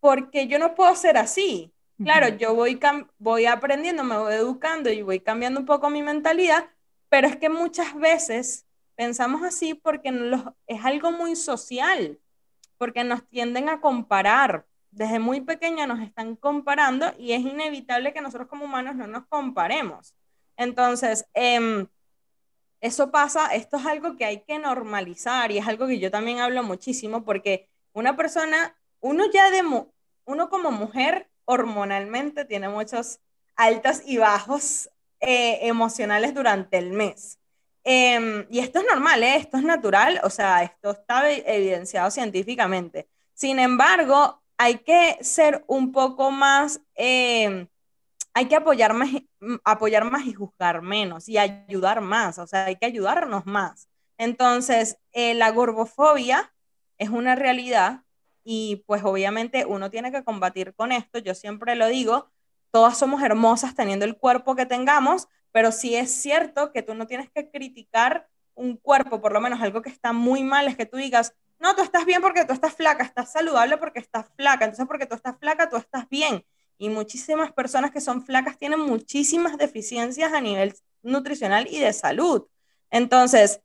porque yo no puedo ser así. Claro, yo voy, voy aprendiendo, me voy educando y voy cambiando un poco mi mentalidad, pero es que muchas veces pensamos así porque es algo muy social, porque nos tienden a comparar. Desde muy pequeña nos están comparando y es inevitable que nosotros como humanos no nos comparemos. Entonces, em, eso pasa, esto es algo que hay que normalizar y es algo que yo también hablo muchísimo porque una persona, uno ya de, uno como mujer hormonalmente tiene muchos altos y bajos eh, emocionales durante el mes. Em, y esto es normal, ¿eh? esto es natural, o sea, esto está evidenciado científicamente. Sin embargo, hay que ser un poco más, em, hay que apoyar más, apoyar más y juzgar menos y ayudar más, o sea, hay que ayudarnos más. Entonces, eh, la gordofobia es una realidad y pues obviamente uno tiene que combatir con esto, yo siempre lo digo, todas somos hermosas teniendo el cuerpo que tengamos, pero sí es cierto que tú no tienes que criticar un cuerpo, por lo menos algo que está muy mal, es que tú digas, no, tú estás bien porque tú estás flaca, estás saludable porque estás flaca, entonces porque tú estás flaca, tú estás bien. Y muchísimas personas que son flacas tienen muchísimas deficiencias a nivel nutricional y de salud. Entonces,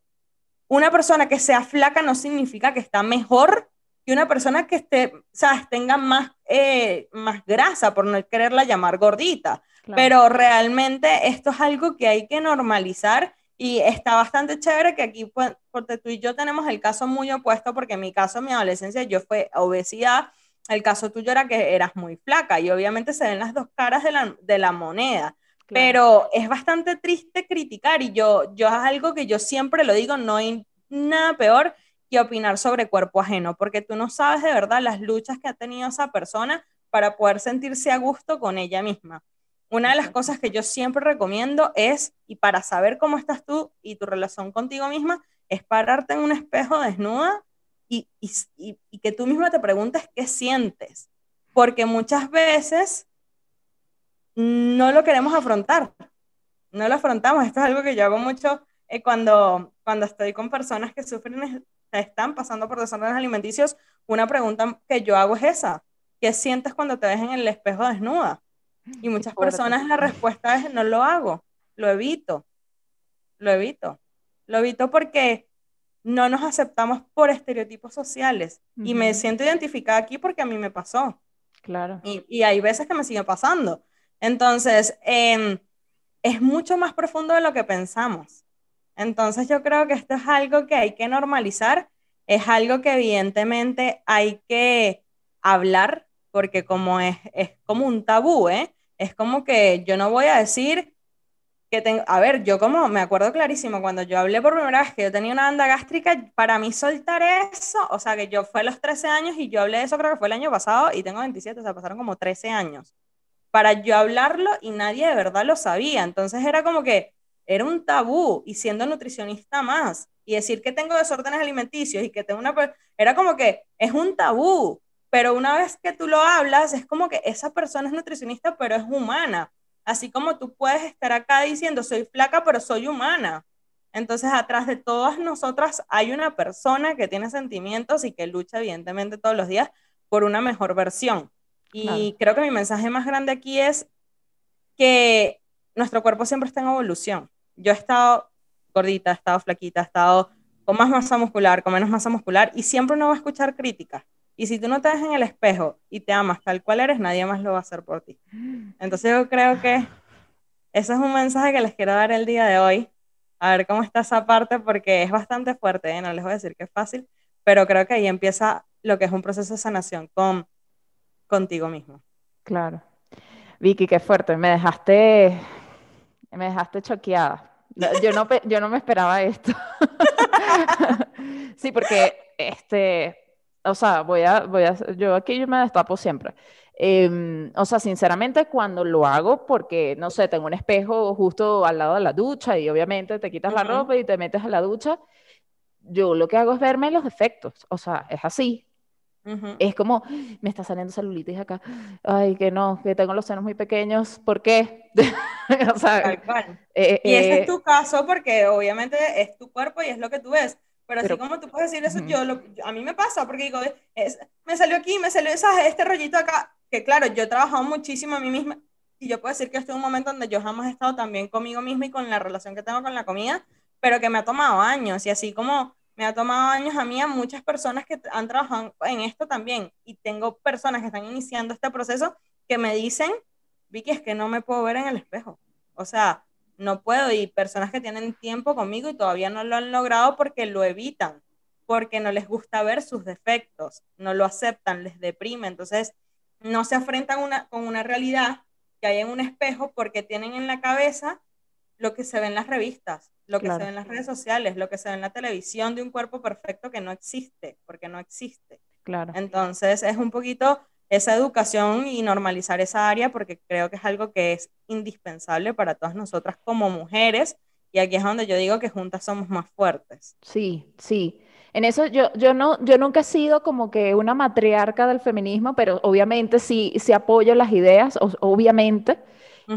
una persona que sea flaca no significa que está mejor que una persona que esté, o sea, tenga más, eh, más grasa, por no quererla llamar gordita. Pero realmente esto es algo que hay que normalizar y está bastante chévere que aquí, pues, porque tú y yo tenemos el caso muy opuesto, porque en mi caso, en mi adolescencia, yo fue obesidad, el caso tuyo era que eras muy flaca y obviamente se ven las dos caras de la, de la moneda. Pero es bastante triste criticar y yo, yo es algo que yo siempre lo digo, no hay nada peor que opinar sobre cuerpo ajeno, porque tú no sabes de verdad las luchas que ha tenido esa persona para poder sentirse a gusto con ella misma. Una de las cosas que yo siempre recomiendo es, y para saber cómo estás tú y tu relación contigo misma, es pararte en un espejo desnuda y, y, y que tú misma te preguntes qué sientes, porque muchas veces no lo queremos afrontar, no lo afrontamos. Esto es algo que yo hago mucho eh, cuando, cuando estoy con personas que sufren están pasando por desórdenes alimenticios, una pregunta que yo hago es esa. ¿Qué sientes cuando te ves en el espejo desnuda? Y muchas personas la respuesta es no lo hago, lo evito, lo evito. Lo evito porque no nos aceptamos por estereotipos sociales. Y me siento identificada aquí porque a mí me pasó. Claro. Y, y hay veces que me sigue pasando. Entonces, em, es mucho más profundo de lo que pensamos. Entonces yo creo que esto es algo que hay que normalizar, es algo que evidentemente hay que hablar, porque como es, es como un tabú, ¿eh? Es como que yo no voy a decir que tengo, a ver, yo como me acuerdo clarísimo cuando yo hablé por primera vez que yo tenía una banda gástrica, para mí soltar eso, o sea que yo fue a los 13 años y yo hablé de eso creo que fue el año pasado y tengo 27, o sea, pasaron como 13 años para yo hablarlo y nadie de verdad lo sabía, entonces era como que era un tabú y siendo nutricionista más y decir que tengo desórdenes alimenticios y que tengo una era como que es un tabú, pero una vez que tú lo hablas es como que esa persona es nutricionista pero es humana, así como tú puedes estar acá diciendo soy flaca pero soy humana. Entonces, atrás de todas nosotras hay una persona que tiene sentimientos y que lucha evidentemente todos los días por una mejor versión. Y creo que mi mensaje más grande aquí es que nuestro cuerpo siempre está en evolución yo he estado gordita, he estado flaquita, he estado con más masa muscular, con menos masa muscular, y siempre uno va a escuchar críticas. Y si tú no te ves en el espejo y te amas tal cual eres, nadie más lo va a hacer por ti. Entonces yo creo que ese es un mensaje que les quiero dar el día de hoy. a ver cómo está esa parte, porque es bastante fuerte, ¿eh? no les voy a decir que es fácil, pero creo que ahí empieza lo que es un proceso de sanación con, contigo mismo. Claro. Vicky, qué fuerte, me dejaste, me dejaste choqueada. Yo no, yo no me esperaba esto. sí, porque, este, o sea, voy a, voy a, yo aquí yo me destapo siempre. Em, o sea, sinceramente, cuando lo hago, porque, no sé, tengo un espejo justo al lado de la ducha y obviamente te quitas la ropa y te metes a la ducha, yo lo que hago es verme los defectos. O sea, es así. Es como, me está saliendo celulitis acá. Ay, que no, que tengo los senos muy pequeños. ¿Por qué? o sea, eh, y ese es eh, tu caso porque obviamente es tu cuerpo y es lo que tú ves. Pero, así como tú puedes decir eso, yo, a mí me pasa porque digo, me salió aquí, me salió esa, este rollito acá. Que claro, yo he trabajado muchísimo a mí misma y yo puedo decir que este es un momento donde yo jamás he estado tan bien conmigo misma y con la relación que tengo con la comida, pero que me ha tomado años. Y así como me ha tomado años a mí, a muchas personas que han trabajado en esto también. Y tengo personas que están iniciando este proceso que me dicen, Vicky, es que no me puedo ver en el espejo. O sea, no puedo. Y personas que tienen tiempo conmigo y todavía no lo han logrado porque lo evitan, porque no les gusta ver sus defectos, no lo aceptan, les deprime. Entonces, no se enfrentan una, con una realidad que hay en un espejo porque tienen en la cabeza lo que se ve en las revistas, lo que se ve en las redes sociales, lo que se ve en la televisión de un cuerpo perfecto que no existe, porque no existe. Claro. Entonces es un poquito esa educación y normalizar esa área porque creo que es algo que es indispensable para todas nosotras como mujeres y aquí es donde yo digo que juntas somos más fuertes. Sí, sí. En eso yo, yo, no, yo nunca he sido como que una matriarca del feminismo, pero obviamente sí, sí apoyo las ideas, obviamente.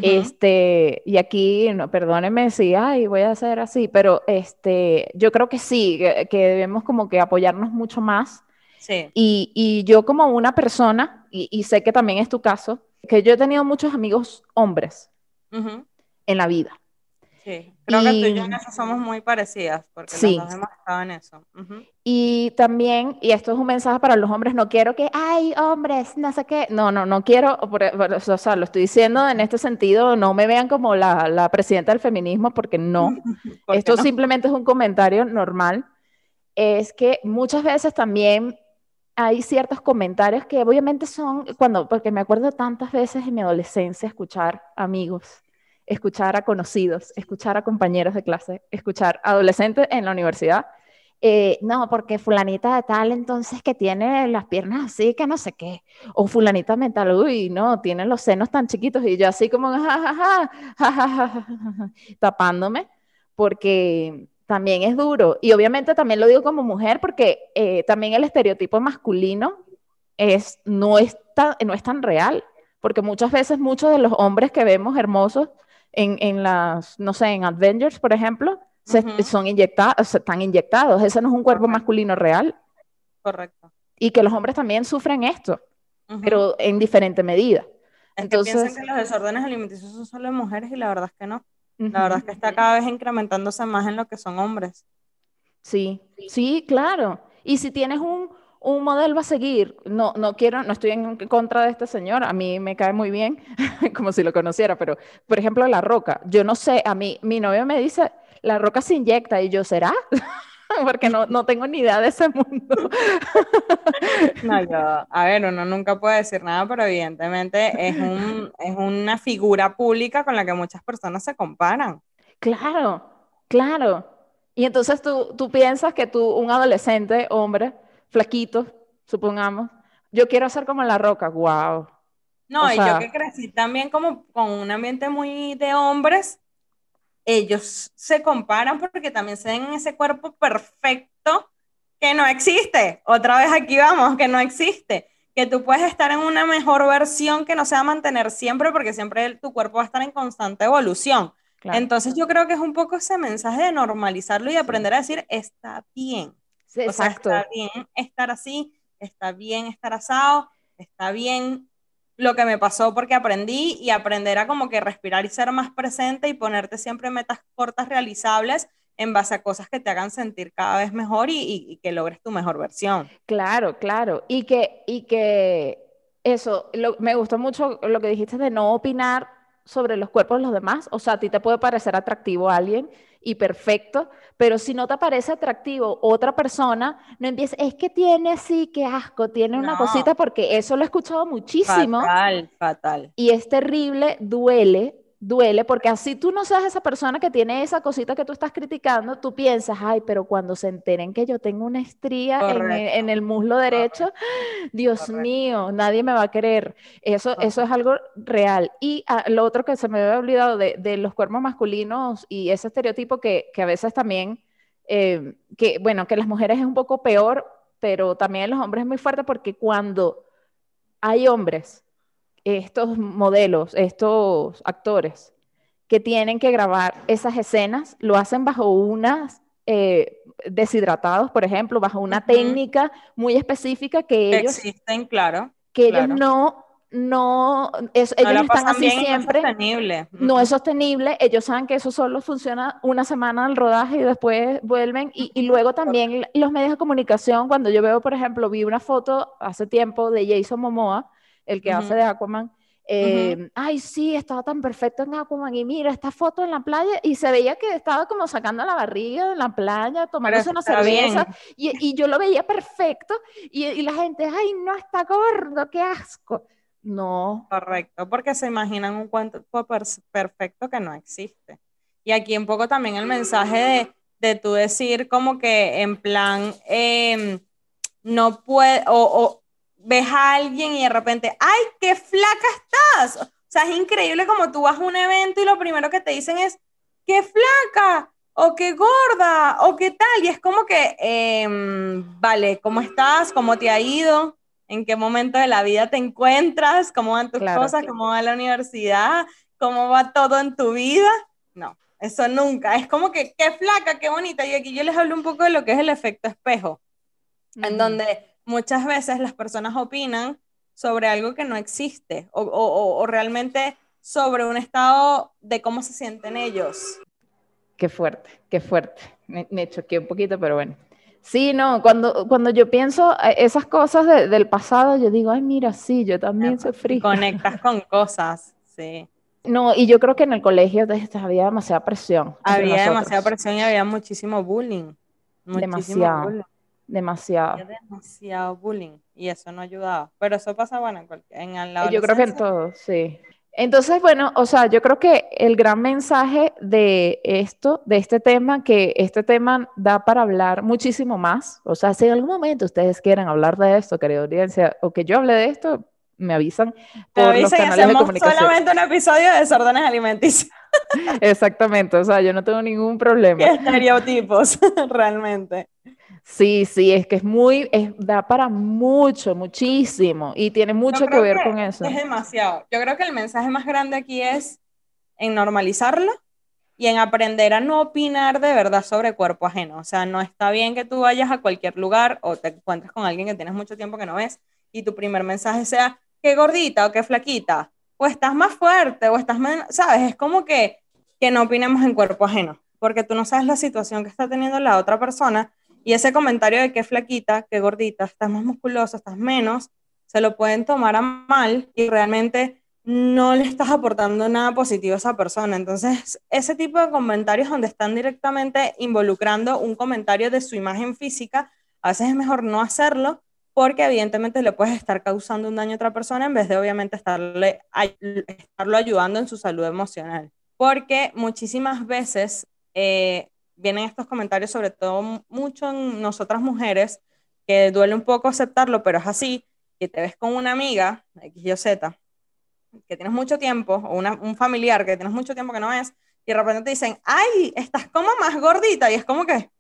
Este, y aquí, no, perdónenme si, ay, voy a hacer así, pero este, yo creo que sí, que, debemos como que apoyarnos mucho más. Sí. Y, y yo como una persona, y, y, sé que también es tu caso, que yo he tenido muchos amigos hombres en la vida. Sí, creo que tú y yo en eso somos muy parecidas, porque sí. los dos hemos estado en eso. Y también, y esto es un mensaje para los hombres, no quiero que, ay, hombres, no sé qué, no, no, no quiero, o sea, lo estoy diciendo en este sentido, no me vean como la, la presidenta del feminismo, porque no, esto simplemente es un comentario normal, es que muchas veces también hay ciertos comentarios que obviamente son, cuando, porque me acuerdo tantas veces en mi adolescencia escuchar amigos escuchar a conocidos, escuchar a compañeros de clase, escuchar adolescentes en la universidad. Eh, no, porque fulanita de tal entonces que tiene las piernas así, que no sé qué, o fulanita mental, uy, no, tiene los senos tan chiquitos y yo así como, ja, tapándome, porque también es duro. Y obviamente también lo digo como mujer porque eh, también el estereotipo masculino es, no, es tan, no es tan real, porque muchas veces muchos de los hombres que vemos hermosos en, en las, no sé, en Avengers, por ejemplo, se, son inyectados, están inyectados. Ese no es un cuerpo masculino real. Correcto. Y que los hombres también sufren esto, pero en diferente medida. Entonces, que piensan que los desórdenes alimenticios son solo de mujeres y la verdad es que no. La verdad es que está cada vez incrementándose más en lo que son hombres. Sí, sí, claro. Y si tienes un, un modelo a seguir. No, no quiero, no estoy en contra de este señor, a mí me cae muy bien, como si lo conociera, pero por ejemplo, La Roca, yo no sé, a mí, mi novio me dice, La Roca se inyecta y yo, ¿será? Porque no, no tengo ni idea de ese mundo. no, yo, a ver, uno nunca puede decir nada, pero evidentemente es, un, es una figura pública con la que muchas personas se comparan. Claro, claro. Y entonces tú, tú piensas que tú, un adolescente, hombre, flaquito, supongamos. Yo quiero ser como la roca, wow. No, y yo que crecí también como con un ambiente muy de hombres, ellos se comparan porque también se ven en ese cuerpo perfecto que no existe. Otra vez aquí vamos, que no existe. Que tú puedes estar en una mejor versión que no sea mantener siempre porque siempre tu cuerpo va a estar en constante evolución. Entonces yo creo que es un poco ese mensaje de normalizarlo y aprender a decir, está bien exacto. está bien estar así, está bien estar asado, está bien lo que me pasó porque aprendí y aprender a como que respirar y ser más presente y ponerte siempre metas cortas realizables en base a cosas que te hagan sentir cada vez mejor y, que logres tu mejor versión. Claro, claro. Y que, y que eso, me gustó mucho lo que dijiste de no opinar sobre los cuerpos de los demás. O sea, a ti te puede parecer atractivo a alguien y perfecto, pero si no te parece atractivo otra persona, no empieces, es que tiene sí, qué asco, tiene una cosita, porque eso lo he escuchado muchísimo. Fatal, fatal. Y es terrible, duele, duele, porque así tú no seas esa persona que tiene esa cosita que tú estás criticando, tú piensas, ay, pero cuando se enteren que yo tengo una estría en el, muslo derecho, Dios mío, nadie me va a querer. Eso, eso es algo real. Y ah, lo otro que se me había olvidado de, los cuerpos masculinos y ese estereotipo que, a veces también, eh, que bueno, que las mujeres es un poco peor, pero también los hombres es muy fuerte porque cuando hay hombres estos modelos, estos actores que tienen que grabar esas escenas, lo hacen bajo unas eh, deshidratados, por ejemplo, bajo una técnica muy específica que ellos... Existen, claro. Que ellos no no, ellos están así siempre. No es sostenible. No es sostenible. Ellos saben que eso solo funciona una semana al rodaje y después vuelven. Y, y, luego también los medios de comunicación, cuando yo veo, por ejemplo, vi una foto hace tiempo de Jason Momoa, el que hace de Aquaman. Eh, ay, sí, estaba tan perfecto en Aquaman y mira esta foto en la playa y se veía que estaba como sacando la barriga en la playa, tomándose una cerveza y, y, yo lo veía perfecto y, y, la gente, ay, no está gordo, qué asco. No. Correcto, porque se imaginan un cuento perfecto que no existe. Y aquí un poco también el mensaje de, de tú decir como que en plan, em, no puede, o ves a alguien y de repente, ¡ay, qué flaca estás! O sea, es increíble como tú vas a un evento y lo primero que te dicen es, ¡qué flaca! o qué gorda, o qué tal. Y es como que, em, vale, ¿cómo estás? ¿Cómo te ha ido? ¿En qué momento de la vida te encuentras? ¿Cómo van tus cosas? ¿Cómo va la universidad? ¿Cómo va todo en tu vida? No, eso nunca. Es como que, qué flaca, qué bonita. Y aquí yo les hablo un poco de lo que es el efecto espejo, en donde muchas veces las personas opinan sobre algo que no existe o, realmente sobre un estado de cómo se sienten ellos. Qué fuerte, qué fuerte. Me, choqué un poquito, pero bueno. Sí, no, cuando, cuando yo pienso esas cosas del pasado, yo digo, ay, mira, sí, yo también soy frío. Conectas con cosas, sí. No, y yo creo que en el colegio había demasiada presión. Había demasiada presión y había muchísimo bullying. Muchísimo demasiado. Bullying. Demasiado. demasiado bullying y eso no ayudaba. Pero eso pasa, bueno, en, en la Yo creo que en todo, sí. Entonces, bueno, o sea, yo creo que el gran mensaje de esto, de este tema, que este tema da para hablar muchísimo más. O sea, si en algún momento ustedes quieren hablar de esto, querida audiencia, o que yo hable de esto, me avisan por avisan los canales de comunicación. solamente un episodio de desórdenes alimenticios. Exactamente, o sea, yo no tengo ningún problema. ¿Qué estereotipos, realmente. Sí, sí, es que es muy, da para mucho, muchísimo, y tiene mucho que ver con eso. Es demasiado. Yo creo que el mensaje más grande aquí es en normalizarlo y en aprender a no opinar de verdad sobre cuerpo ajeno. O sea, no está bien que tú vayas a cualquier lugar o te encuentres con alguien que tienes mucho tiempo que no ves y tu primer mensaje sea, qué gordita o qué flaquita, o estás más fuerte o estás menos, ¿sabes? Es como que, que no opinemos en cuerpo ajeno, porque tú no sabes la situación que está teniendo la otra persona y ese comentario de que flaquita, que gordita, estás más musculosa, estás menos, se lo pueden tomar a mal y realmente no le estás aportando nada positivo a esa persona. Entonces, ese tipo de comentarios donde están directamente involucrando un comentario de su imagen física, a veces es mejor no hacerlo porque evidentemente le puedes estar causando un daño a otra persona en vez de obviamente estarle, estarlo ayudando en su salud emocional. Porque muchísimas veces eh, vienen estos comentarios, sobre todo mucho en nosotras mujeres, que duele un poco aceptarlo, pero es así, que te ves con una amiga, X, Y, Z, que tienes mucho tiempo, o un familiar que tienes mucho tiempo que no ves, y de repente te dicen, ay, estás como más gordita, y es como que,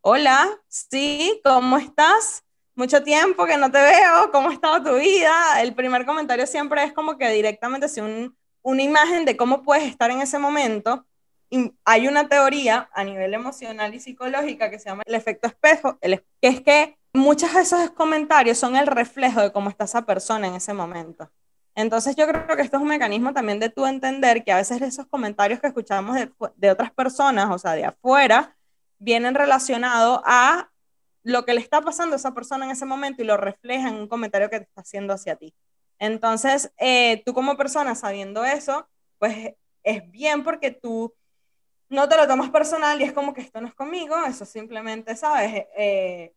hola, sí, ¿cómo estás? Mucho tiempo que no te veo, ¿cómo ha estado tu vida? El primer comentario siempre es como que directamente si un, una imagen de cómo puedes estar en ese momento, hay una teoría a nivel emocional y psicológica que se llama el efecto espejo, que es que muchos de esos comentarios son el reflejo de cómo está esa persona en ese momento. Entonces yo creo que esto es un mecanismo también de tú entender que a veces esos comentarios que escuchamos de, de otras personas, o sea, de afuera, vienen relacionados a lo que le está pasando a esa persona en ese momento y lo refleja en un comentario que te está haciendo hacia ti. Entonces, eh, tú como persona sabiendo eso, pues es bien porque tú no te lo tomas personal y es como que esto no es conmigo, eso simplemente, ¿sabes? Eh,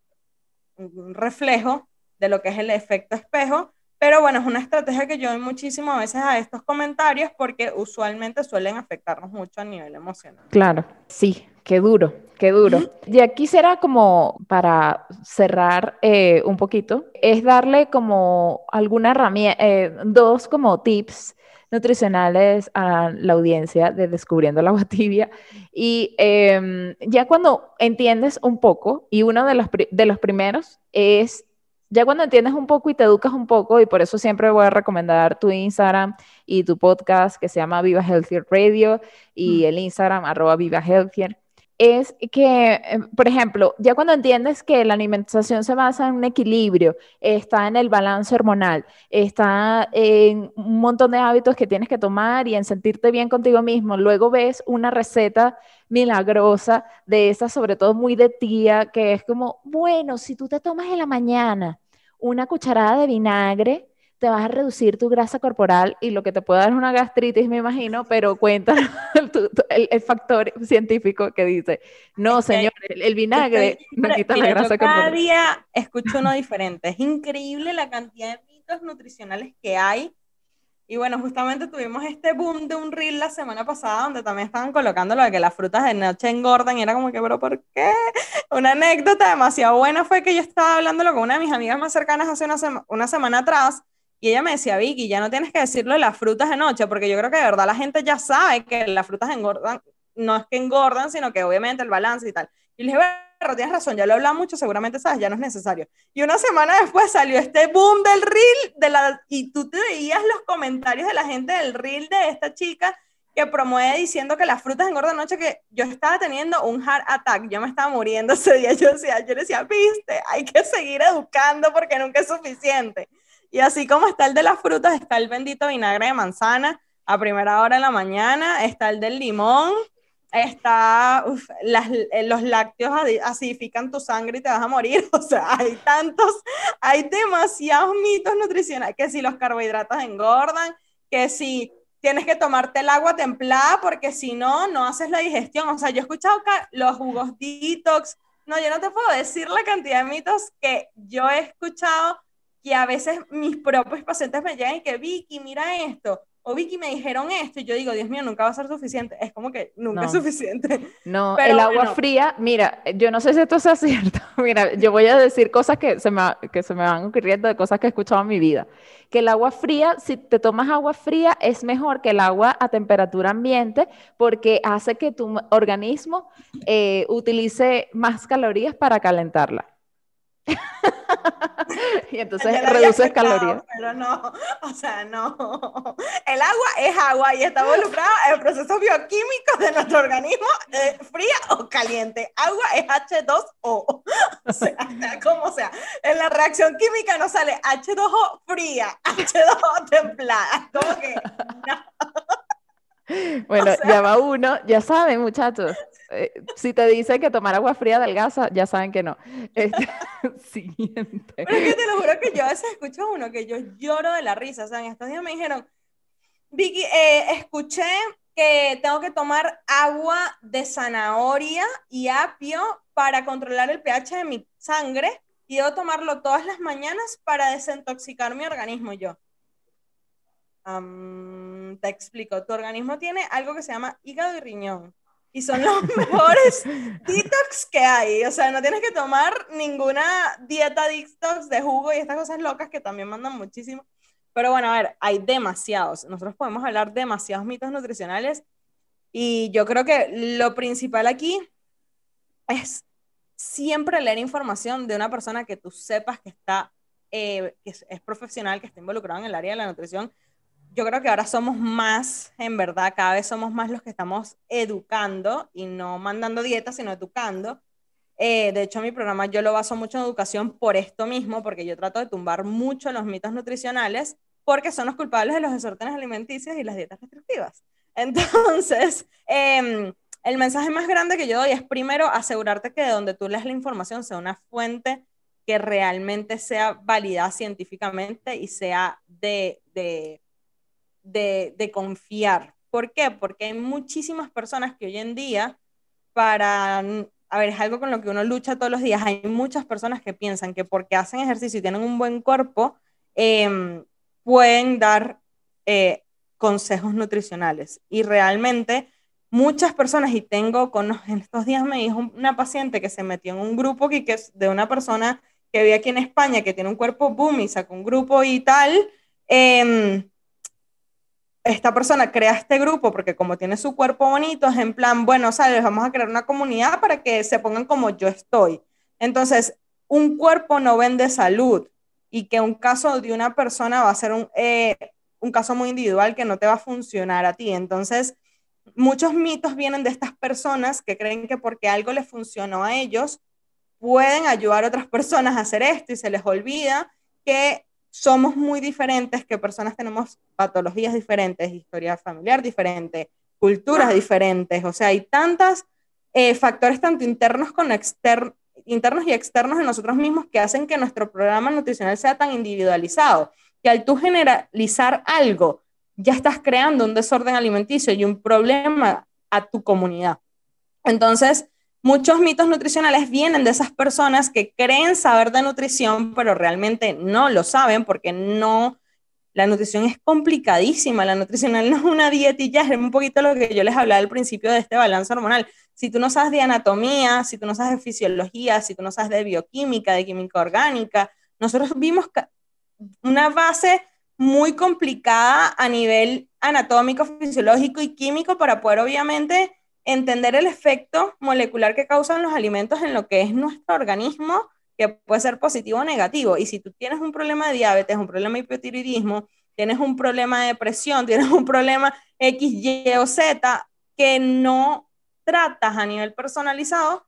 un reflejo de lo que es el efecto espejo, pero bueno, es una estrategia que yo doy muchísimo a veces a estos comentarios porque usualmente suelen afectarnos mucho a nivel emocional. Claro, sí, qué duro, qué duro. Y aquí será como para cerrar eh, un poquito, es darle como alguna herramienta, eh, dos como tips nutricionales a la audiencia de Descubriendo la Agua Tibia. Y em, ya cuando entiendes un poco, y uno de los, de los primeros es, ya cuando entiendes un poco y te educas un poco, y por eso siempre voy a recomendar tu Instagram y tu podcast que se llama Viva Healthier Radio y mm. el Instagram arroba Viva Healthier es que, eh, por ejemplo, ya cuando entiendes que la alimentación se basa en un equilibrio, está en el balance hormonal, está en un montón de hábitos que tienes que tomar y en sentirte bien contigo mismo, luego ves una receta milagrosa de esa, sobre todo muy de tía, que es como, bueno, si tú te tomas en la mañana una cucharada de vinagre, te vas a reducir tu grasa corporal y lo que te puede dar es una gastritis, me imagino, pero cuenta el, factor científico que dice, no, señor, el, vinagre no quita la grasa corporal. Cada día escucho uno diferente. Es increíble la cantidad de mitos nutricionales que hay. Y bueno, justamente tuvimos este boom de un reel la semana pasada donde también estaban colocando lo de que las frutas de noche engordan y era como que, pero ¿por qué? Una anécdota demasiado buena fue que yo estaba hablándolo con una de mis amigas más cercanas hace una, una semana atrás y ella me decía, Vicky, ya no tienes que decirlo de las frutas de noche, porque yo creo que de verdad la gente ya sabe que las frutas engordan, no es que engordan, sino que obviamente el balance y tal. Y le dije, pero tienes razón, ya lo he hablado mucho, seguramente sabes, ya no es necesario. Y una semana después salió este boom del reel, de la, y tú te veías los comentarios de la gente del reel de esta chica que promueve diciendo que las frutas engordan noche, que yo estaba teniendo un heart attack, yo me estaba muriendo ese día, yo decía, yo decía, viste, hay que seguir educando porque nunca es suficiente. Y así como está el de las frutas, está el bendito vinagre de manzana a primera hora de la mañana, está el del limón, está eh, los lácteos acidifican tu sangre y te vas a morir. O sea, hay tantos, hay demasiados mitos nutricionales, que si los carbohidratos engordan, que si tienes que tomarte el agua templada porque si no, no haces la digestión. O sea, yo he escuchado los jugos detox. No, yo no te puedo decir la cantidad de mitos que yo he escuchado que a veces mis propios pacientes me llegan y que Vicky, mira esto, o Vicky me dijeron esto, y yo digo, Dios mío, nunca va a ser suficiente. Es como que nunca es suficiente. No, el agua fría, mira, yo no sé si esto sea cierto. mira, yo voy a decir cosas que se, me, que se me van ocurriendo de cosas que he escuchado en mi vida. Que el agua fría, si te tomas agua fría, es mejor que el agua a temperatura ambiente porque hace que tu organismo eh, utilice más calorías para calentarla. y entonces reduces calorías. Pero no, o sea, no. El agua es agua y está involucrada en procesos bioquímicos de nuestro organismo, eh, fría o caliente. Agua es H2O. O sea, como sea. En la reacción química no sale H2O fría, H2O templada. Como que Bueno, ya va uno, ya saben, muchachos. Eh, si te dice que tomar agua fría adelgaza, ya saben que no. Este, siguiente. Pero es que te lo juro que yo a veces escucho a uno que yo lloro de la risa. O sea, en estos días me dijeron, Vicky, eh, escuché que tengo que tomar agua de zanahoria y apio para controlar el pH de mi sangre y debo tomarlo todas las mañanas para desintoxicar mi organismo. yo, te explico, tu organismo tiene algo que se llama hígado y riñón y son los mejores detox que hay. O sea, no tienes que tomar ninguna dieta detox de jugo y estas cosas locas que también mandan muchísimo. Pero bueno, a ver, hay demasiados. Nosotros podemos hablar demasiados mitos nutricionales y yo creo que lo principal aquí es siempre leer información de una persona que tú sepas que está, eh, que es, es profesional, que está involucrado en el área de la nutrición yo creo que ahora somos más, en verdad, cada vez somos más los que estamos educando y no mandando dietas, sino educando. Eh, de hecho, mi programa yo lo baso mucho en educación por esto mismo, porque yo trato de tumbar mucho los mitos nutricionales, porque son los culpables de los desórdenes alimenticios y las dietas restrictivas. Entonces, em, el mensaje más grande que yo doy es primero asegurarte que de donde tú lees la información sea una fuente que realmente sea válida científicamente y sea de, de de, confiar, ¿Por qué? Porque hay muchísimas personas que hoy en día, para, a ver, es algo con lo que uno lucha todos los días, hay muchas personas que piensan que porque hacen ejercicio y tienen un buen cuerpo, em, pueden dar eh, consejos nutricionales. Y realmente muchas personas, y tengo con, en estos días me dijo una paciente que se metió en un grupo que, que de una persona que vive aquí en España, que tiene un cuerpo boom y sacó un grupo y tal. Eh, esta persona crea este grupo porque como tiene su cuerpo bonito, es en plan, bueno, sabes, vamos a crear una comunidad para que se pongan como yo estoy. Entonces, un cuerpo no vende salud y que un caso de una persona va a ser un, eh, un caso muy individual que no te va a funcionar a ti. Entonces, muchos mitos vienen de estas personas que creen que porque algo les funcionó a ellos, pueden ayudar a otras personas a hacer esto y se les olvida que somos muy diferentes, que personas tenemos patologías diferentes, historia familiar diferente, culturas diferentes, o sea, hay tantos eh, factores tanto internos como internos y externos en nosotros mismos que hacen que nuestro programa nutricional sea tan individualizado, que al tú generalizar algo, ya estás creando un desorden alimenticio y un problema a tu comunidad. Entonces, Muchos mitos nutricionales vienen de esas personas que creen saber de nutrición, pero realmente no lo saben porque no, la nutrición es complicadísima, la nutricional no es una dietilla, es un poquito lo que yo les hablaba al principio de este balance hormonal. Si tú no sabes de anatomía, si tú no sabes de fisiología, si tú no sabes de bioquímica, de química orgánica, nosotros vimos una base muy complicada a nivel anatómico, fisiológico y químico para poder obviamente entender el efecto molecular que causan los alimentos en lo que es nuestro organismo, que puede ser positivo o negativo. Y si tú tienes un problema de diabetes, un problema de hipotiroidismo, tienes un problema de depresión, tienes un problema X, Y o Z que no tratas a nivel personalizado,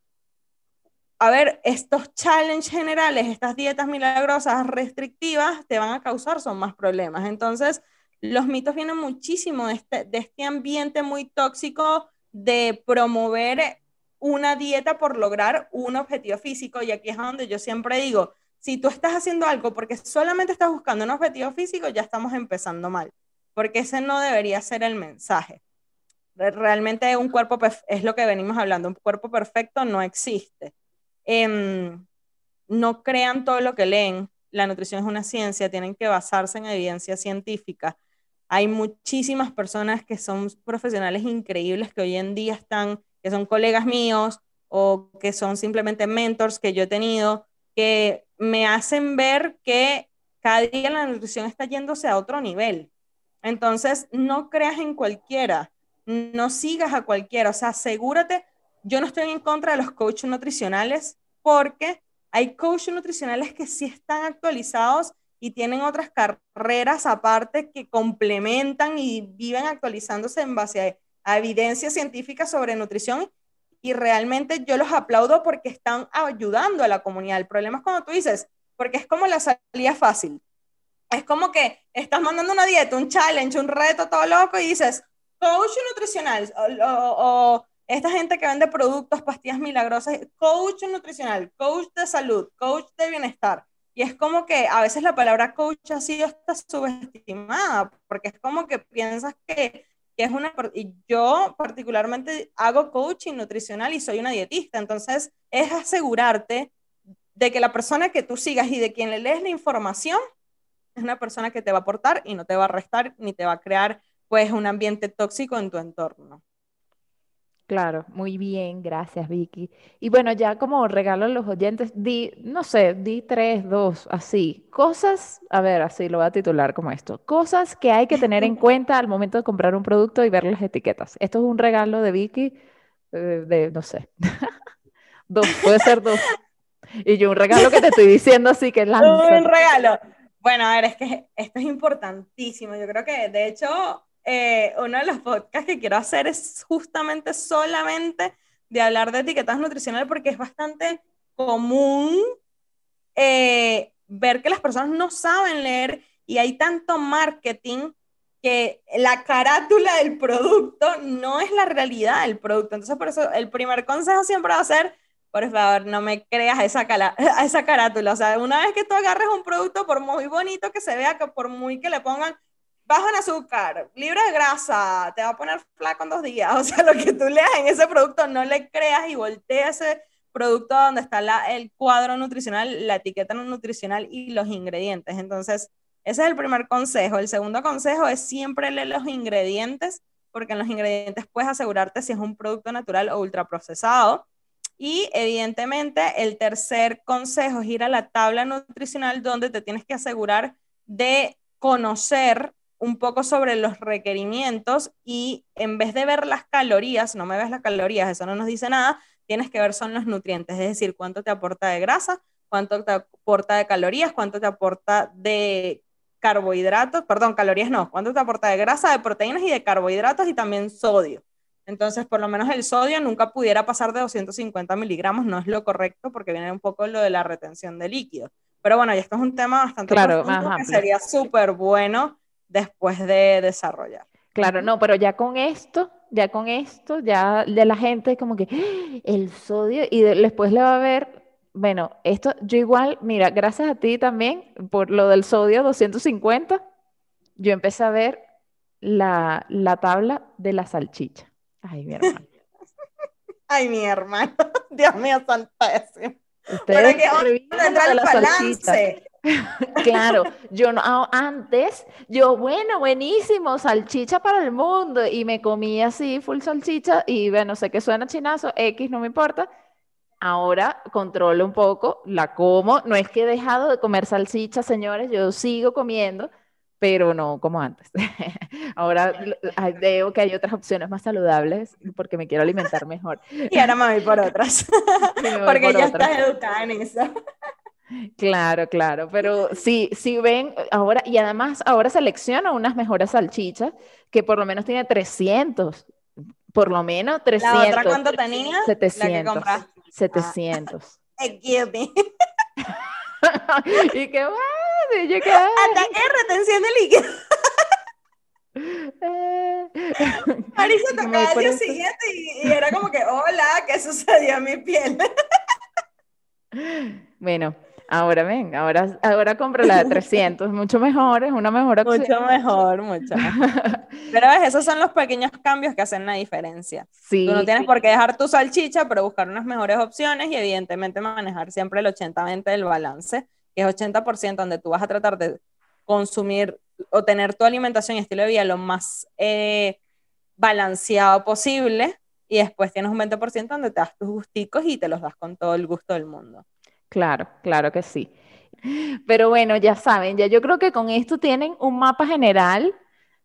a ver, estos challenges generales, estas dietas milagrosas restrictivas, te van a causar son más problemas. Entonces, los mitos vienen muchísimo de este, de este ambiente muy tóxico de promover una dieta por lograr un objetivo físico. Y aquí es donde yo siempre digo, si tú estás haciendo algo porque solamente estás buscando un objetivo físico, ya estamos empezando mal, porque ese no debería ser el mensaje. Realmente un cuerpo es lo que venimos hablando, un cuerpo perfecto no existe. Em, no crean todo lo que leen, la nutrición es una ciencia, tienen que basarse en evidencia científica hay muchísimas personas que son profesionales increíbles que hoy en día están, que son colegas míos o que son simplemente mentors que yo he tenido, que me hacen ver que cada día la nutrición está yéndose a otro nivel. Entonces, no creas en cualquiera, no sigas a cualquiera, o sea, asegúrate, yo no estoy en contra de los coaches nutricionales porque hay coaches nutricionales que sí están actualizados y tienen otras carreras aparte que complementan y viven actualizándose en base a, evidencia científica sobre nutrición y realmente yo los aplaudo porque están ayudando a la comunidad. El problema es cuando tú dices, porque es como la salida fácil. Es como que estás mandando una dieta, un challenge, un reto todo loco y dices, coach nutricional o, esta gente que vende productos, pastillas milagrosas, coach nutricional, coach de salud, coach de bienestar. Y es como que a veces la palabra coach ha sido está subestimada, porque es como que piensas que, que es una... Y yo particularmente hago coaching nutricional y soy una dietista, entonces es asegurarte de que la persona que tú sigas y de quien le lees la información es una persona que te va a aportar y no te va a restar ni te va a crear pues un ambiente tóxico en tu entorno. Claro, muy bien, gracias Vicky. Y bueno, ya como regalo a los oyentes, di, no sé, di tres, dos, así, cosas, a ver, así lo voy a titular como esto, cosas que hay que tener en cuenta al momento de comprar un producto y ver las etiquetas. Esto es un regalo de Vicky, eh, de, no sé, dos, puede ser dos. Y yo un regalo que te estoy diciendo así que lanza. Un regalo. Bueno, a ver, es que esto es importantísimo. Yo creo que, de hecho, eh, uno de los podcasts que quiero hacer es justamente solamente de hablar de etiquetas nutricionales porque es bastante común eh, ver que las personas no saben leer y hay tanto marketing que la carátula del producto no es la realidad del producto. Entonces, por eso el primer consejo siempre va a ser, por favor, no me creas esa, esa carátula. O sea, una vez que tú agarres un producto, por muy bonito que se vea, que por muy que le pongan bajo en azúcar, libre de grasa, te va a poner flaco en dos días. O sea, lo que tú leas en ese producto no le creas y voltea ese producto donde está la, el cuadro nutricional, la etiqueta nutricional y los ingredientes. Entonces, ese es el primer consejo. El segundo consejo es siempre leer los ingredientes, porque en los ingredientes puedes asegurarte si es un producto natural o ultraprocesado. Y evidentemente, el tercer consejo es ir a la tabla nutricional donde te tienes que asegurar de conocer un poco sobre los requerimientos y en vez de ver las calorías, no me ves las calorías, eso no nos dice nada, tienes que ver son los nutrientes, es decir, cuánto te aporta de grasa, cuánto te aporta de calorías, cuánto te aporta de carbohidratos, perdón, calorías no, cuánto te aporta de grasa, de proteínas y de carbohidratos y también sodio. Entonces, por lo menos el sodio nunca pudiera pasar de 250 miligramos, no es lo correcto porque viene un poco lo de la retención de líquido. Pero bueno, y esto es un tema bastante claro, que sería súper bueno después de desarrollar. Claro, no, pero ya con esto, ya con esto, ya de la gente como que ¡Ah! el sodio y después le va a ver, bueno, esto yo igual, mira, gracias a ti también por lo del sodio 250, yo empecé a ver la, la tabla de la salchicha. Ay, mi hermano. Ay, mi hermano. Dios mío, santísimo. Ustedes Para el balance. claro, yo no, ah, antes, yo, bueno, buenísimo, salchicha para el mundo, y me comía así, full salchicha, y bueno, sé que suena chinazo, X, no me importa. Ahora controlo un poco, la como, no es que he dejado de comer salchicha, señores, yo sigo comiendo, pero no como antes. ahora veo que hay otras opciones más saludables porque me quiero alimentar mejor. y ahora me voy por otras, porque ya estás educada en eso. Claro, claro, pero sí, sí ven ahora, y además ahora selecciono unas mejores salchichas que por lo menos tiene 300, por lo menos 300. ¿La otra cuánto tenía? 700. La que 700. Ah. Excuse me. y qué bueno, yo qué Ataque retención de líquido. Marisa tocaba el día siguiente y, y era como que, hola, ¿qué sucedió a mi piel? bueno, Ahora ven, ahora, ahora compra la de 300, mucho mejor, es una mejor opción. Mucho mejor, mucho Pero ves, esos son los pequeños cambios que hacen la diferencia. Sí, Tú no tienes por qué dejar tu salchicha, pero buscar unas mejores opciones y evidentemente manejar siempre el 80-20 del balance, que es 80% donde tú vas a tratar de consumir o tener tu alimentación y estilo de vida lo más eh, balanceado posible y después tienes un 20% donde te das tus gusticos y te los das con todo el gusto del mundo. Claro, claro que sí. Pero bueno, ya saben, ya yo creo que con esto tienen un mapa general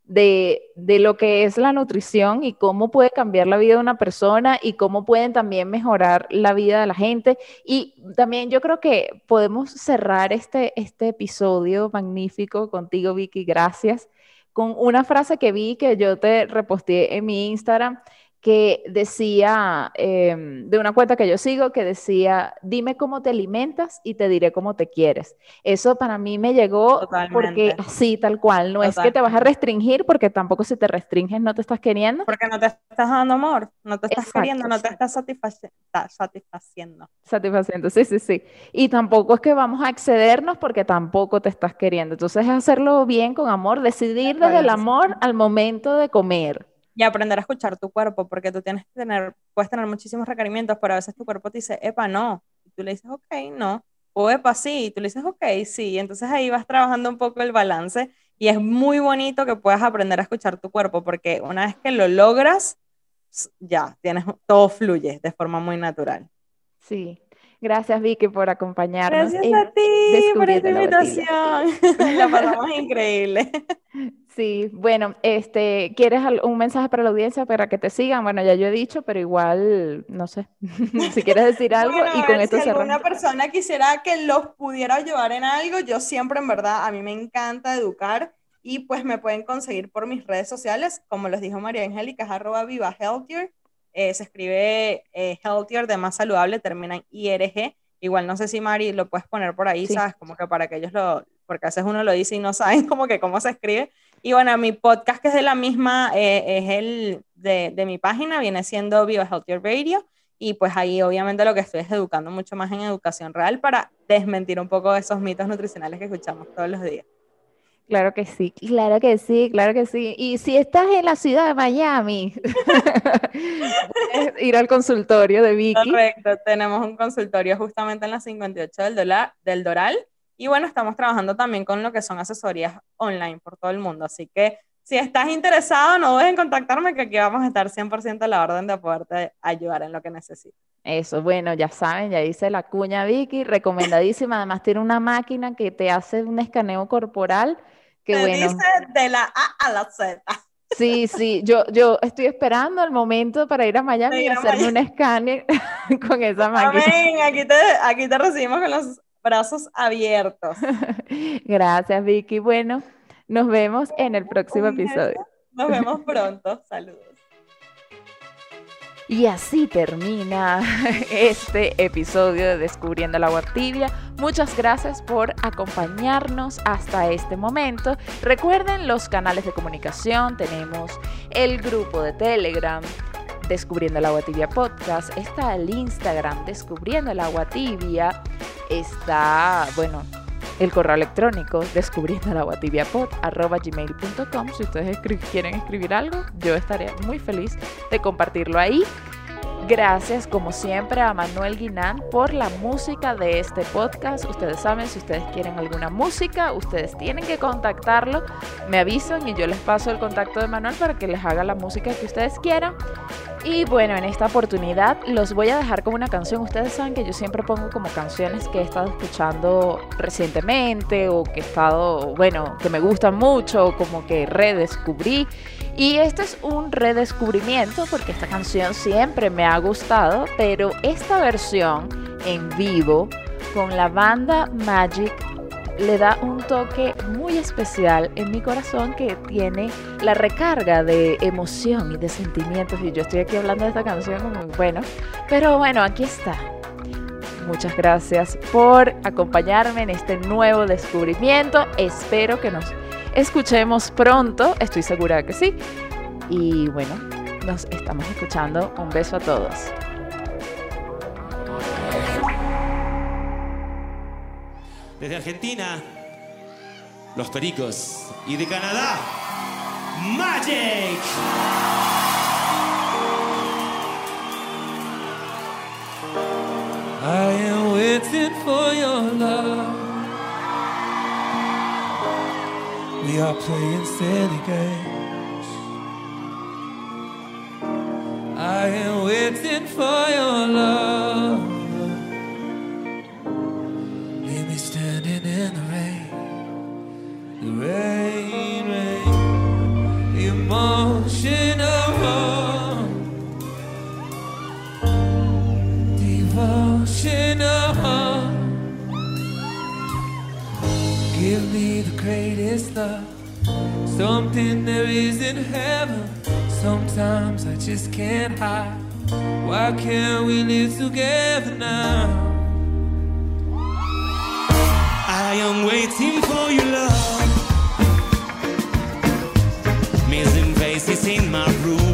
de, lo que es la nutrición y cómo puede cambiar la vida de una persona y cómo pueden también mejorar la vida de la gente. Y también yo creo que podemos cerrar este, este episodio magnífico contigo, Vicky, gracias, con una frase que vi que yo te reposteé en mi Instagram que decía, em, de una cuenta que yo sigo, que decía, dime cómo te alimentas y te diré cómo te quieres. Eso para mí me llegó porque así, tal cual, no es que te vas a restringir porque tampoco si te restringes no te estás queriendo. Porque no te estás dando amor, no te estás queriendo, no te estás satisfaciendo. Satisfaciendo, sí, sí, sí. Y tampoco es que vamos a excedernos porque tampoco te estás queriendo. Entonces es hacerlo bien con amor, decidir desde el amor al momento de comer y aprender a escuchar tu cuerpo, porque tú tienes que tener, puedes tener muchísimos requerimientos, pero a veces tu cuerpo te dice, epa, no, y tú le dices, ok, no, o epa, sí, y tú le dices, ok, sí, entonces ahí vas trabajando un poco el balance, y es muy bonito que puedas aprender a escuchar tu cuerpo, porque una vez que lo logras, ya, tienes, todo fluye de forma muy natural. Sí, Gracias Vicky por acompañarnos. Gracias a ti por esta invitación. La pasamos increíble. Sí, bueno, este, ¿quieres un mensaje para la audiencia para que te sigan? Bueno, ya yo he dicho, pero igual, no sé, si quieres decir algo y con esto si alguna persona quisiera que los pudiera ayudar en algo, yo siempre, en verdad, a mí me encanta educar y pues me pueden conseguir por mis redes sociales, como les dijo María Angélica, es arroba viva healthier eh, se escribe eh, healthier de más saludable, termina en IRG. Igual no sé si Mari lo puedes poner por ahí, ¿sabes? Como que para que ellos lo, porque a veces uno lo dice y no saben como que cómo se escribe. Y bueno, mi podcast que es de la misma, eh, es el de, de, mi página, viene siendo Viva Healthier Radio. Y pues ahí obviamente lo que estoy es educando mucho más en educación real para desmentir un poco esos mitos nutricionales que escuchamos todos los días. Claro que sí, claro que sí, claro que sí. Y si estás en la ciudad de Miami, ir al consultorio de Vicky. Correcto, tenemos un consultorio justamente en la 58 del, del Doral. Y bueno, estamos trabajando también con lo que son asesorías online por todo el mundo. Así que si estás interesado, no dudes en contactarme, que aquí vamos a estar 100% a la orden de poderte ayudar en lo que necesites. Eso, bueno, ya saben, ya dice la cuña Vicky, recomendadísima. Además, tiene una máquina que te hace un escaneo corporal. Que te bueno. dice de la A a la Z. Sí, sí, yo, yo estoy esperando el momento para ir a Miami y hacerme un escáner con esa máquina. Amén, aquí te, aquí te recibimos con los brazos abiertos. Gracias, Vicky. Bueno, nos vemos en el próximo episodio. Nos vemos pronto. Saludos. Y así termina este episodio de Descubriendo el agua tibia. Muchas gracias por acompañarnos hasta este momento. Recuerden los canales de comunicación, tenemos el grupo de Telegram, Descubriendo el Agua Tibia Podcast, está el Instagram Descubriendo el Agua Tibia, está, bueno, el correo electrónico descubriendo arroba gmail.com. Si ustedes quieren escribir algo, yo estaré muy feliz de compartirlo ahí. Gracias como siempre a Manuel Guinán por la música de este podcast. Ustedes saben, si ustedes quieren alguna música, ustedes tienen que contactarlo. Me avisan y yo les paso el contacto de Manuel para que les haga la música que ustedes quieran. Y bueno, en esta oportunidad los voy a dejar con una canción. Ustedes saben que yo siempre pongo como canciones que he estado escuchando recientemente o que he estado, bueno, que me gustan mucho o como que redescubrí. Y este es un redescubrimiento porque esta canción siempre me ha gustado, pero esta versión en vivo con la banda Magic le da un toque muy especial en mi corazón que tiene la recarga de emoción y de sentimientos. Y yo estoy aquí hablando de esta canción muy bueno, pero bueno, aquí está. Muchas gracias por acompañarme en este nuevo descubrimiento. Espero que nos escuchemos pronto, estoy segura que sí. Y bueno, nos estamos escuchando. Un beso a todos. Desde Argentina, los Pericos. Y de Canadá, Magic. I am waiting for your love. We are playing silly games. I am waiting for your love. Greatest love. Something there is in heaven. Sometimes I just can't hide. Why can't we live together now? I am waiting for your love. Missing faces in my room.